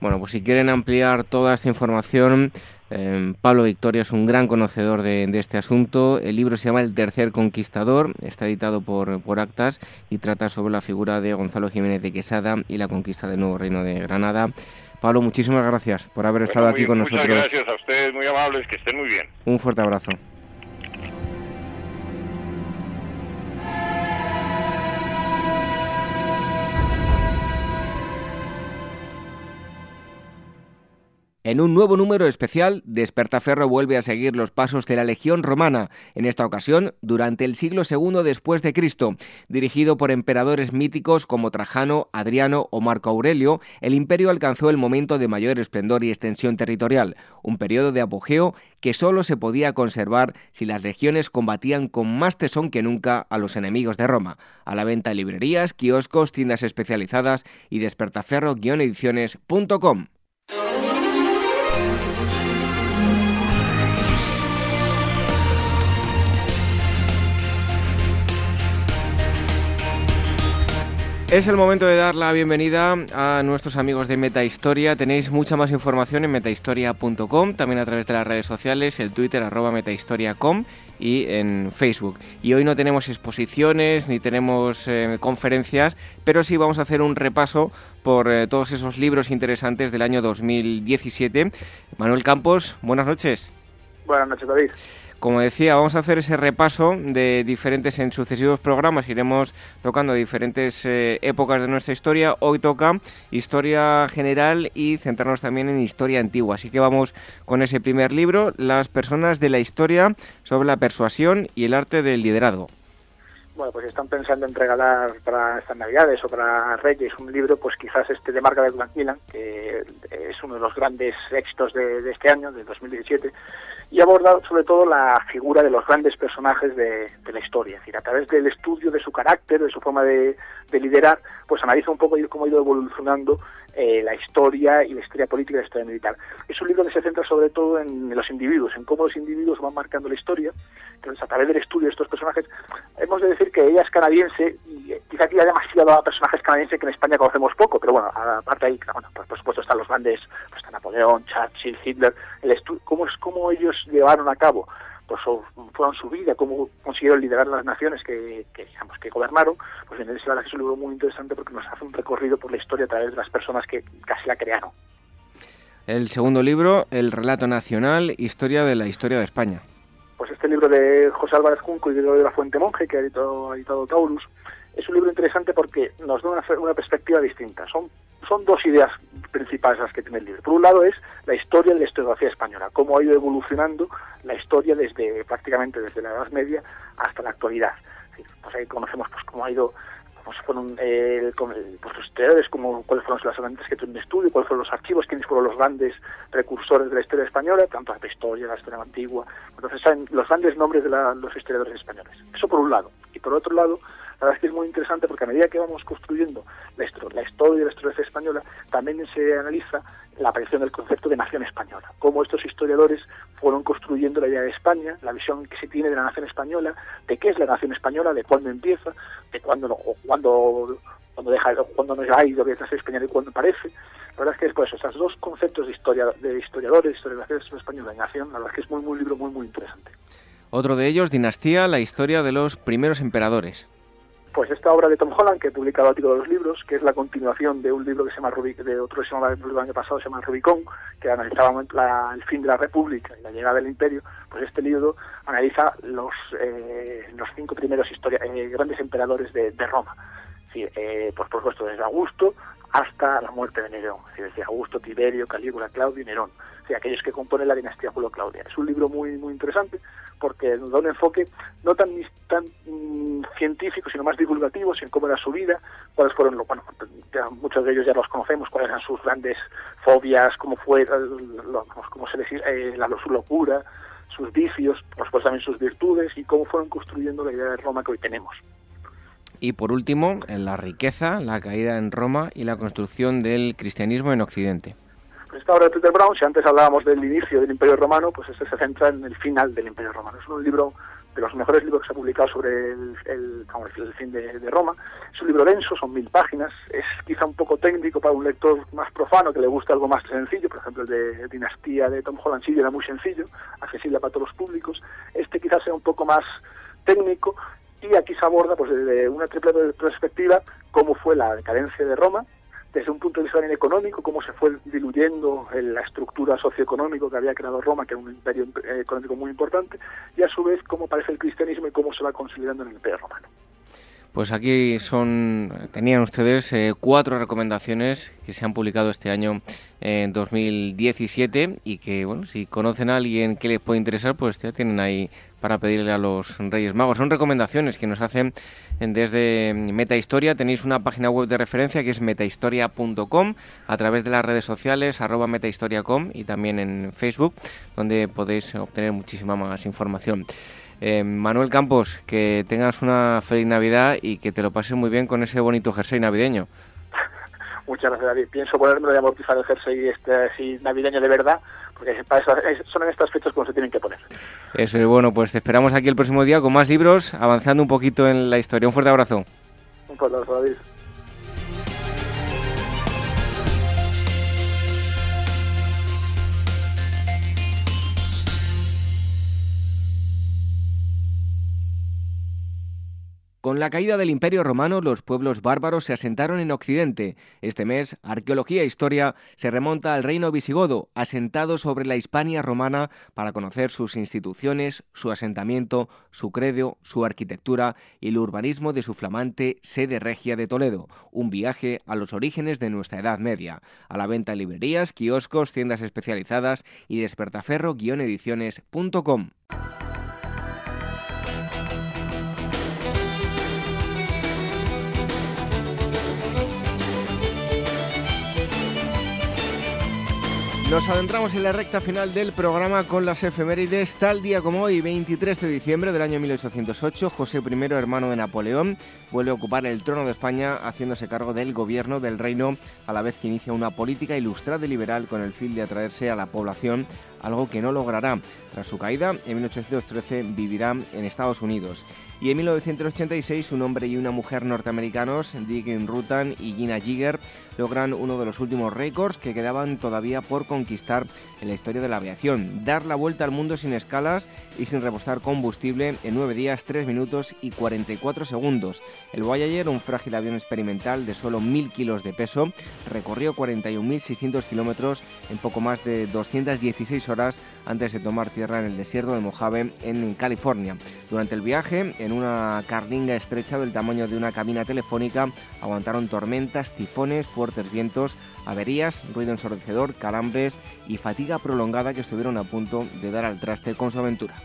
Bueno, pues si quieren ampliar toda esta información, eh, Pablo Victoria es un gran conocedor de, este asunto. El libro se llama El tercer conquistador, está editado por, por Actas y trata sobre la figura de Gonzalo Jiménez de Quesada y la conquista del nuevo reino de Granada. Pablo, muchísimas gracias por haber estado aquí con nosotros. Muchas gracias a ustedes, muy amables, que estén muy bien. Un fuerte abrazo. En un nuevo número especial, Despertaferro vuelve a seguir los pasos de la Legión Romana, en esta ocasión durante el siglo II después de Cristo. Dirigido por emperadores míticos como Trajano, Adriano o Marco Aurelio, el imperio alcanzó el momento de mayor esplendor y extensión territorial, un periodo de apogeo que solo se podía conservar si las legiones combatían con más tesón que nunca a los enemigos de Roma. A la venta librerías, kioscos, tiendas especializadas y despertaferro-ediciones.com. Es el momento de dar la bienvenida a nuestros amigos de Metahistoria. Tenéis mucha más información en metahistoria.com, también a través de las redes sociales, el Twitter arroba metahistoria.com y en Facebook. Y hoy no tenemos exposiciones ni tenemos eh, conferencias, pero sí vamos a hacer un repaso por eh, todos esos libros interesantes del año 2017. Manuel Campos, buenas noches. Buenas noches, David. Como decía, vamos a hacer ese repaso de diferentes en sucesivos programas. Iremos tocando diferentes eh, épocas de nuestra historia. Hoy toca historia general y centrarnos también en historia antigua. Así que vamos con ese primer libro, Las personas de la historia sobre la persuasión y el arte del liderazgo. Bueno, pues están pensando en regalar para estas Navidades o para Reyes un libro, pues quizás este de Margaret Macmillan, que es uno de los grandes éxitos de, de este año, de 2017, y aborda sobre todo la figura de los grandes personajes de, la historia. Es decir, a través del estudio de su carácter, de su forma de, liderar, pues analiza un poco cómo ha ido evolucionando eh, la historia y la historia política y la historia militar. Es un libro que se centra sobre todo en, los individuos, en cómo los individuos van marcando la historia. Entonces, a través del estudio de estos personajes, hemos de decir que ella es canadiense y eh, quizá aquí hay demasiado personajes canadienses que en España conocemos poco, pero bueno, aparte ahí, bueno, por supuesto están los grandes, pues está Napoleón, Churchill, Hitler, el cómo, es, cómo ellos llevaron a cabo pues fueron su vida, cómo consiguieron liderar las naciones que, digamos, que gobernaron, pues en ese es un libro muy interesante porque nos hace un recorrido por la historia a través de las personas que casi la crearon. El segundo libro, El relato nacional, historia de la historia de España. Pues este libro de José Álvarez Junco y de la Fuente Monje, que ha editado, ha editado Taurus, es un libro interesante porque nos da una, una perspectiva distinta. Son son dos ideas principales las que tiene el libro. Por un lado es la historia de la historiografía española, cómo ha ido evolucionando la historia desde prácticamente desde la Edad Media hasta la actualidad. Pues ahí conocemos pues cómo ha ido pues fueron eh, pues los historiadores, como, cuáles fueron las herramientas que tuvieron de estudio, cuáles fueron los archivos, quiénes fueron los grandes precursores de la historia española, tanto la historia, la historia antigua. Entonces, saben los grandes nombres de los historiadores españoles. Eso por un lado. Y por otro lado, la verdad es que es muy interesante porque a medida que vamos construyendo la, historia de la historia española, también se analiza la aparición del concepto de nación española, cómo estos historiadores fueron construyendo la idea de España, la visión que se tiene de la nación española, de qué es la nación española, de cuándo empieza, de cuándo o cuándo cuando deja cuando no hay lo que es español y cuando parece. La verdad es que es pues esos dos conceptos de historia de historiadores, historiadores española en acción, la verdad es que es muy muy libro muy muy interesante. Otro de ellos, Dinastía, la historia de los primeros emperadores. Pues esta obra de Tom Holland, que he publicado a título de los libros, que es la continuación de un libro que se llama de otro que se llama el año pasado, se llama Rubicón, que analizaba el fin de la República y la llegada del Imperio, pues este libro analiza los, eh, los cinco primeros eh, grandes emperadores de, Roma. Eh, pues por supuesto, desde Augusto hasta la muerte de Nerón, desde Augusto, Tiberio, Calígula, Claudio y Nerón, aquellos que componen la dinastía Julio-Claudia. Es un libro muy, muy interesante porque da un enfoque no tan, tan mm, científico, sino más divulgativo, en cómo era su vida, cuáles fueron, lo, bueno, muchos de ellos ya los conocemos, cuáles eran sus grandes fobias, cómo fue, cómo se les, eh, la, su locura, sus vicios, por supuesto también sus virtudes y cómo fueron construyendo la idea de Roma que hoy tenemos. Y por último, la riqueza, la caída en Roma y la construcción del cristianismo en Occidente esta obra de Peter Brown, si antes hablábamos del inicio del Imperio Romano, pues este se centra en el final del Imperio Romano. Es un libro de los mejores libros que se ha publicado sobre el, el, fin de, Roma. Es un libro denso, son mil páginas, es quizá un poco técnico para un lector más profano que le gusta algo más sencillo, por ejemplo el de Dinastía de Tom Holland sí era muy sencillo, accesible para todos los públicos. Este quizás sea un poco más técnico y aquí se aborda pues desde una triple perspectiva cómo fue la decadencia de Roma, desde un punto de vista económico, cómo se fue diluyendo la estructura socioeconómica que había creado Roma, que era un imperio eh, económico muy importante, y a su vez cómo aparece el cristianismo y cómo se va consolidando en el imperio romano. Pues aquí son, tenían ustedes eh, cuatro recomendaciones que se han publicado este año en 2017 y que, bueno, si conocen a alguien que les puede interesar, pues ya tienen ahí para pedirle a los Reyes Magos. Son recomendaciones que nos hacen desde Metahistoria. Tenéis una página web de referencia que es metahistoria.com a través de las redes sociales arroba metahistoria.com y también en Facebook, donde podéis obtener muchísima más información. Eh, Manuel Campos, que tengas una feliz Navidad y que te lo pases muy bien con ese bonito jersey navideño. Muchas gracias, David. Pienso ponerme de amortizar el jersey este así navideño de verdad, porque son en estas fechas cuando se tienen que poner. Eso, y bueno, pues te esperamos aquí el próximo día con más libros, avanzando un poquito en la historia. Un fuerte abrazo. Un fuerte abrazo, David. Con la caída del Imperio Romano, los pueblos bárbaros se asentaron en Occidente. Este mes, Arqueología e Historia se remonta al reino visigodo, asentado sobre la Hispania romana, para conocer sus instituciones, su asentamiento, su credo, su arquitectura y el urbanismo de su flamante sede regia de Toledo. Un viaje a los orígenes de nuestra Edad Media. A la venta en librerías, kioscos, tiendas especializadas y despertaferro-ediciones.com. 'Nos adentramos en la recta final del programa con las efemérides. Tal día como hoy, 23 de diciembre del año 1808, José I, hermano de Napoleón, vuelve a ocupar el trono de España haciéndose cargo del gobierno del reino, a la vez que inicia una política ilustrada y liberal con el fin de atraerse a la población algo que no logrará. Tras su caída, en 1813 vivirá en Estados Unidos. Y en 1986, un hombre y una mujer norteamericanos, Dick Rutan y Gina Jigger, logran uno de los últimos récords que quedaban todavía por conquistar en la historia de la aviación. Dar la vuelta al mundo sin escalas y sin repostar combustible en 9 días, 3 minutos y 44 segundos. El Voyager, un frágil avión experimental de solo 1.000 kilos de peso, recorrió 41.600 kilómetros en poco más de 216 horas antes de tomar tierra en el desierto de Mojave, en California. Durante el viaje, en una carlinga estrecha del tamaño de una cabina telefónica, aguantaron tormentas, tifones, fuertes vientos, averías, ruido ensordecedor, calambres y fatiga prolongada que estuvieron a punto de dar al traste con su aventura.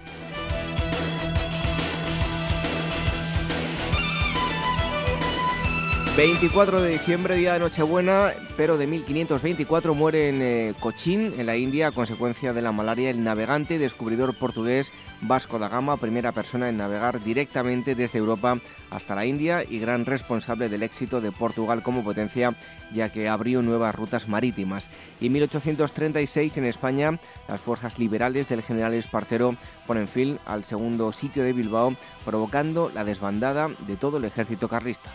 24 de diciembre, día de Nochebuena, pero de 1524 muere en eh, Cochín, en la India, a consecuencia de la malaria, el navegante descubridor portugués Vasco da Gama, primera persona en navegar directamente desde Europa hasta la India y gran responsable del éxito de Portugal como potencia, ya que abrió nuevas rutas marítimas. Y en 1836 en España, las fuerzas liberales del general Espartero ponen fin al segundo sitio de Bilbao, provocando la desbandada de todo el ejército carlista.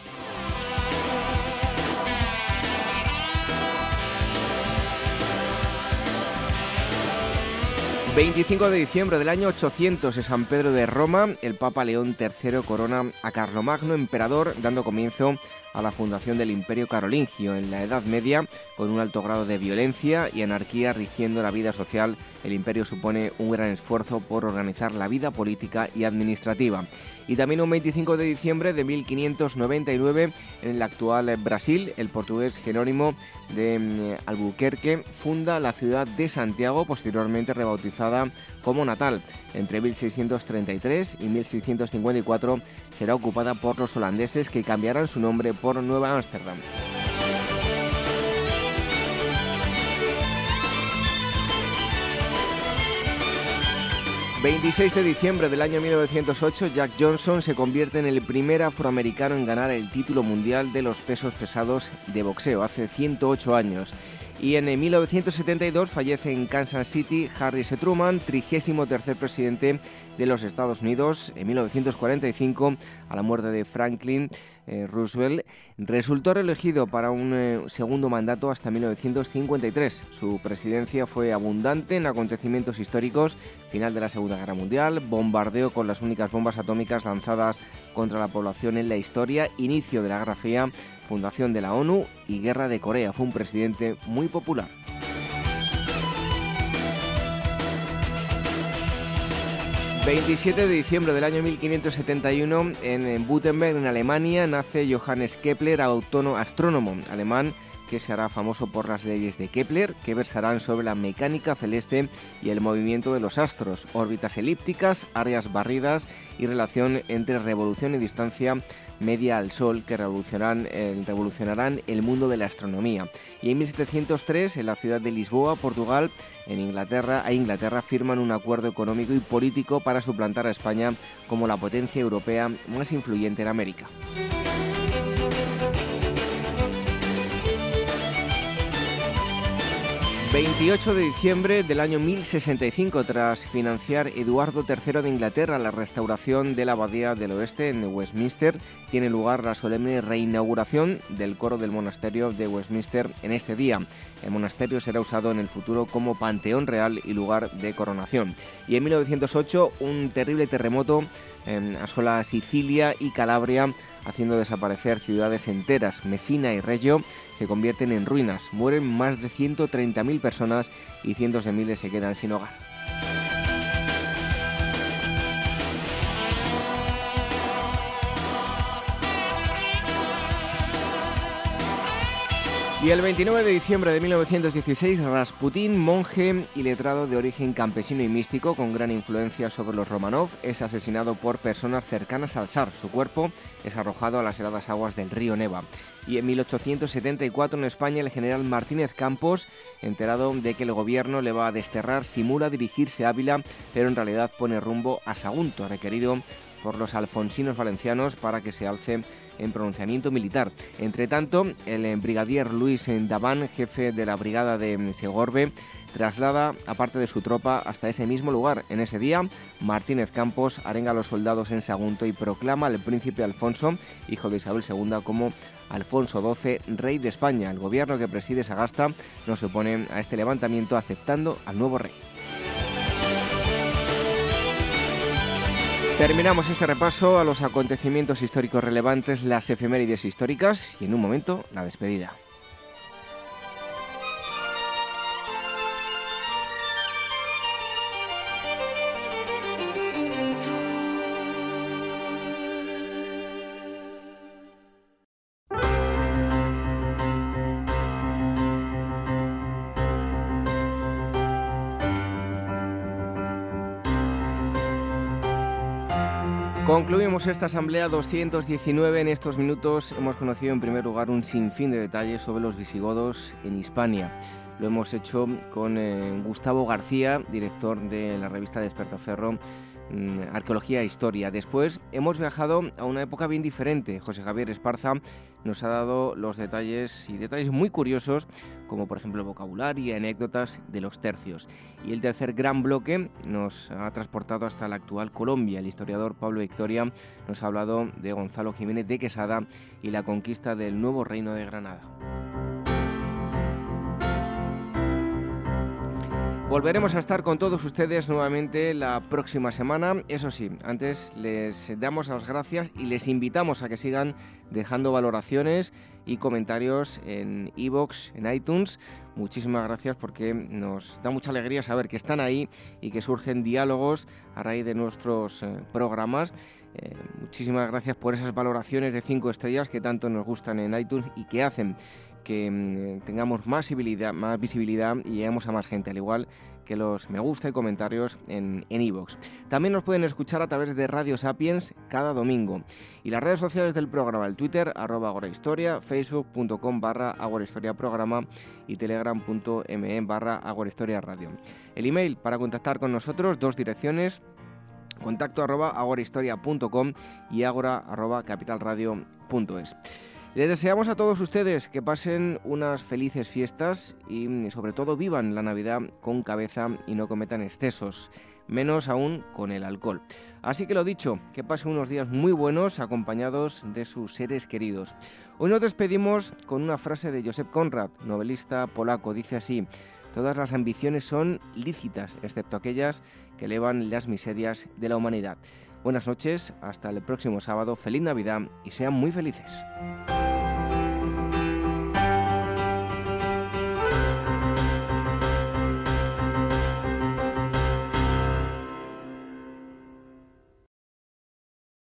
25 de diciembre del año 800 en San Pedro de Roma, el Papa León III corona a Carlomagno emperador, dando comienzo a la fundación del Imperio Carolingio en la Edad Media, con un alto grado de violencia y anarquía rigiendo la vida social. El imperio supone un gran esfuerzo por organizar la vida política y administrativa y también un 25 de diciembre de 1599 en el actual Brasil, el portugués Jerónimo de mm, Albuquerque funda la ciudad de Santiago, posteriormente rebautizada como Natal. Entre 1633 y 1654 será ocupada por los holandeses que cambiarán su nombre por Nueva Ámsterdam. 26 de diciembre del año 1908, Jack Johnson se convierte en el primer afroamericano en ganar el título mundial de los pesos pesados de boxeo, hace 108 años. Y en 1972 fallece en Kansas City Harry S. Truman, trigésimo tercer presidente de los Estados Unidos. En 1945, a la muerte de Franklin eh, Roosevelt, resultó reelegido para un eh, segundo mandato hasta 1953. Su presidencia fue abundante en acontecimientos históricos, final de la Segunda Guerra Mundial, bombardeo con las únicas bombas atómicas lanzadas contra la población en la historia, inicio de la Guerra Fría, fundación de la ONU y Guerra de Corea. Fue un presidente muy popular. ...27 de diciembre del año 1571... ...en Gutenberg, en Alemania... ...nace Johannes Kepler, autónomo astrónomo alemán que se hará famoso por las leyes de Kepler, que versarán sobre la mecánica celeste y el movimiento de los astros, órbitas elípticas, áreas barridas y relación entre revolución y distancia media al Sol que revolucionarán, revolucionarán el mundo de la astronomía. Y en 1703, en la ciudad de Lisboa, Portugal, en Inglaterra, Inglaterra firman un acuerdo económico y político para suplantar a España como la potencia europea más influyente en América. 28 de diciembre del año 1065, tras financiar Eduardo III de Inglaterra la restauración de la Abadía del Oeste en Westminster, tiene lugar la solemne reinauguración del coro del monasterio de Westminster en este día. El monasterio será usado en el futuro como panteón real y lugar de coronación. Y en 1908, un terrible terremoto asola Sicilia y Calabria, haciendo desaparecer ciudades enteras. Messina y Reggio se convierten en ruinas. Mueren más de 130.000 personas y cientos de miles se quedan sin hogar. Y el 29 de diciembre de 1916, Rasputín, monje y letrado de origen campesino y místico con gran influencia sobre los Romanov, es asesinado por personas cercanas al zar. Su cuerpo es arrojado a las heladas aguas del río Neva. Y en 1874 en España el general Martínez Campos, enterado de que el gobierno le va a desterrar, simula dirigirse a Ávila, pero en realidad pone rumbo a Sagunto, requerido por los alfonsinos valencianos para que se alce en pronunciamiento militar. Entre tanto, el brigadier Luis Daván, jefe de la brigada de Segorbe, traslada a parte de su tropa hasta ese mismo lugar. En ese día, Martínez Campos arenga a los soldados en Sagunto y proclama al príncipe Alfonso, hijo de Isabel II, como Alfonso XII, rey de España. El gobierno que preside Sagasta no se opone a este levantamiento aceptando al nuevo rey. Terminamos este repaso a los acontecimientos históricos relevantes, las efemérides históricas y en un momento la despedida. Concluimos esta asamblea 219. En estos minutos hemos conocido en primer lugar un sinfín de detalles sobre los visigodos en Hispania. Lo hemos hecho con eh, Gustavo García, director de la revista Despertaferro arqueología e historia. Después hemos viajado a una época bien diferente. José Javier Esparza nos ha dado los detalles y detalles muy curiosos, como por ejemplo vocabulario y anécdotas de los tercios. Y el tercer gran bloque nos ha transportado hasta la actual Colombia. El historiador Pablo Victoria nos ha hablado de Gonzalo Jiménez de Quesada y la conquista del nuevo reino de Granada. Volveremos a estar con todos ustedes nuevamente la próxima semana. Eso sí, antes les damos las gracias y les invitamos a que sigan dejando valoraciones y comentarios en iVoox, en iTunes. Muchísimas gracias porque nos da mucha alegría saber que están ahí y que surgen diálogos a raíz de nuestros eh, programas. Eh, muchísimas gracias por esas valoraciones de 5 estrellas que tanto nos gustan en iTunes y que hacen que mm, tengamos más visibilidad, más visibilidad y lleguemos a más gente, al igual que los me gusta y comentarios en iVoox. También nos pueden escuchar a través de Radio Sapiens cada domingo. Y las redes sociales del programa, el Twitter, arroba agorahistoria, facebook.com barra agorahistoria programa y telegram.me barra agorahistoria radio. El email para contactar con nosotros, dos direcciones, contacto arroba agorahistoria.com y agora arroba capitalradio.es. Les deseamos a todos ustedes que pasen unas felices fiestas y sobre todo vivan la Navidad con cabeza y no cometan excesos, menos aún con el alcohol. Así que lo dicho, que pasen unos días muy buenos acompañados de sus seres queridos. Hoy nos despedimos con una frase de Josep Conrad, novelista polaco, dice así, Todas las ambiciones son lícitas, excepto aquellas que elevan las miserias de la humanidad. Buenas noches, hasta el próximo sábado, feliz Navidad y sean muy felices.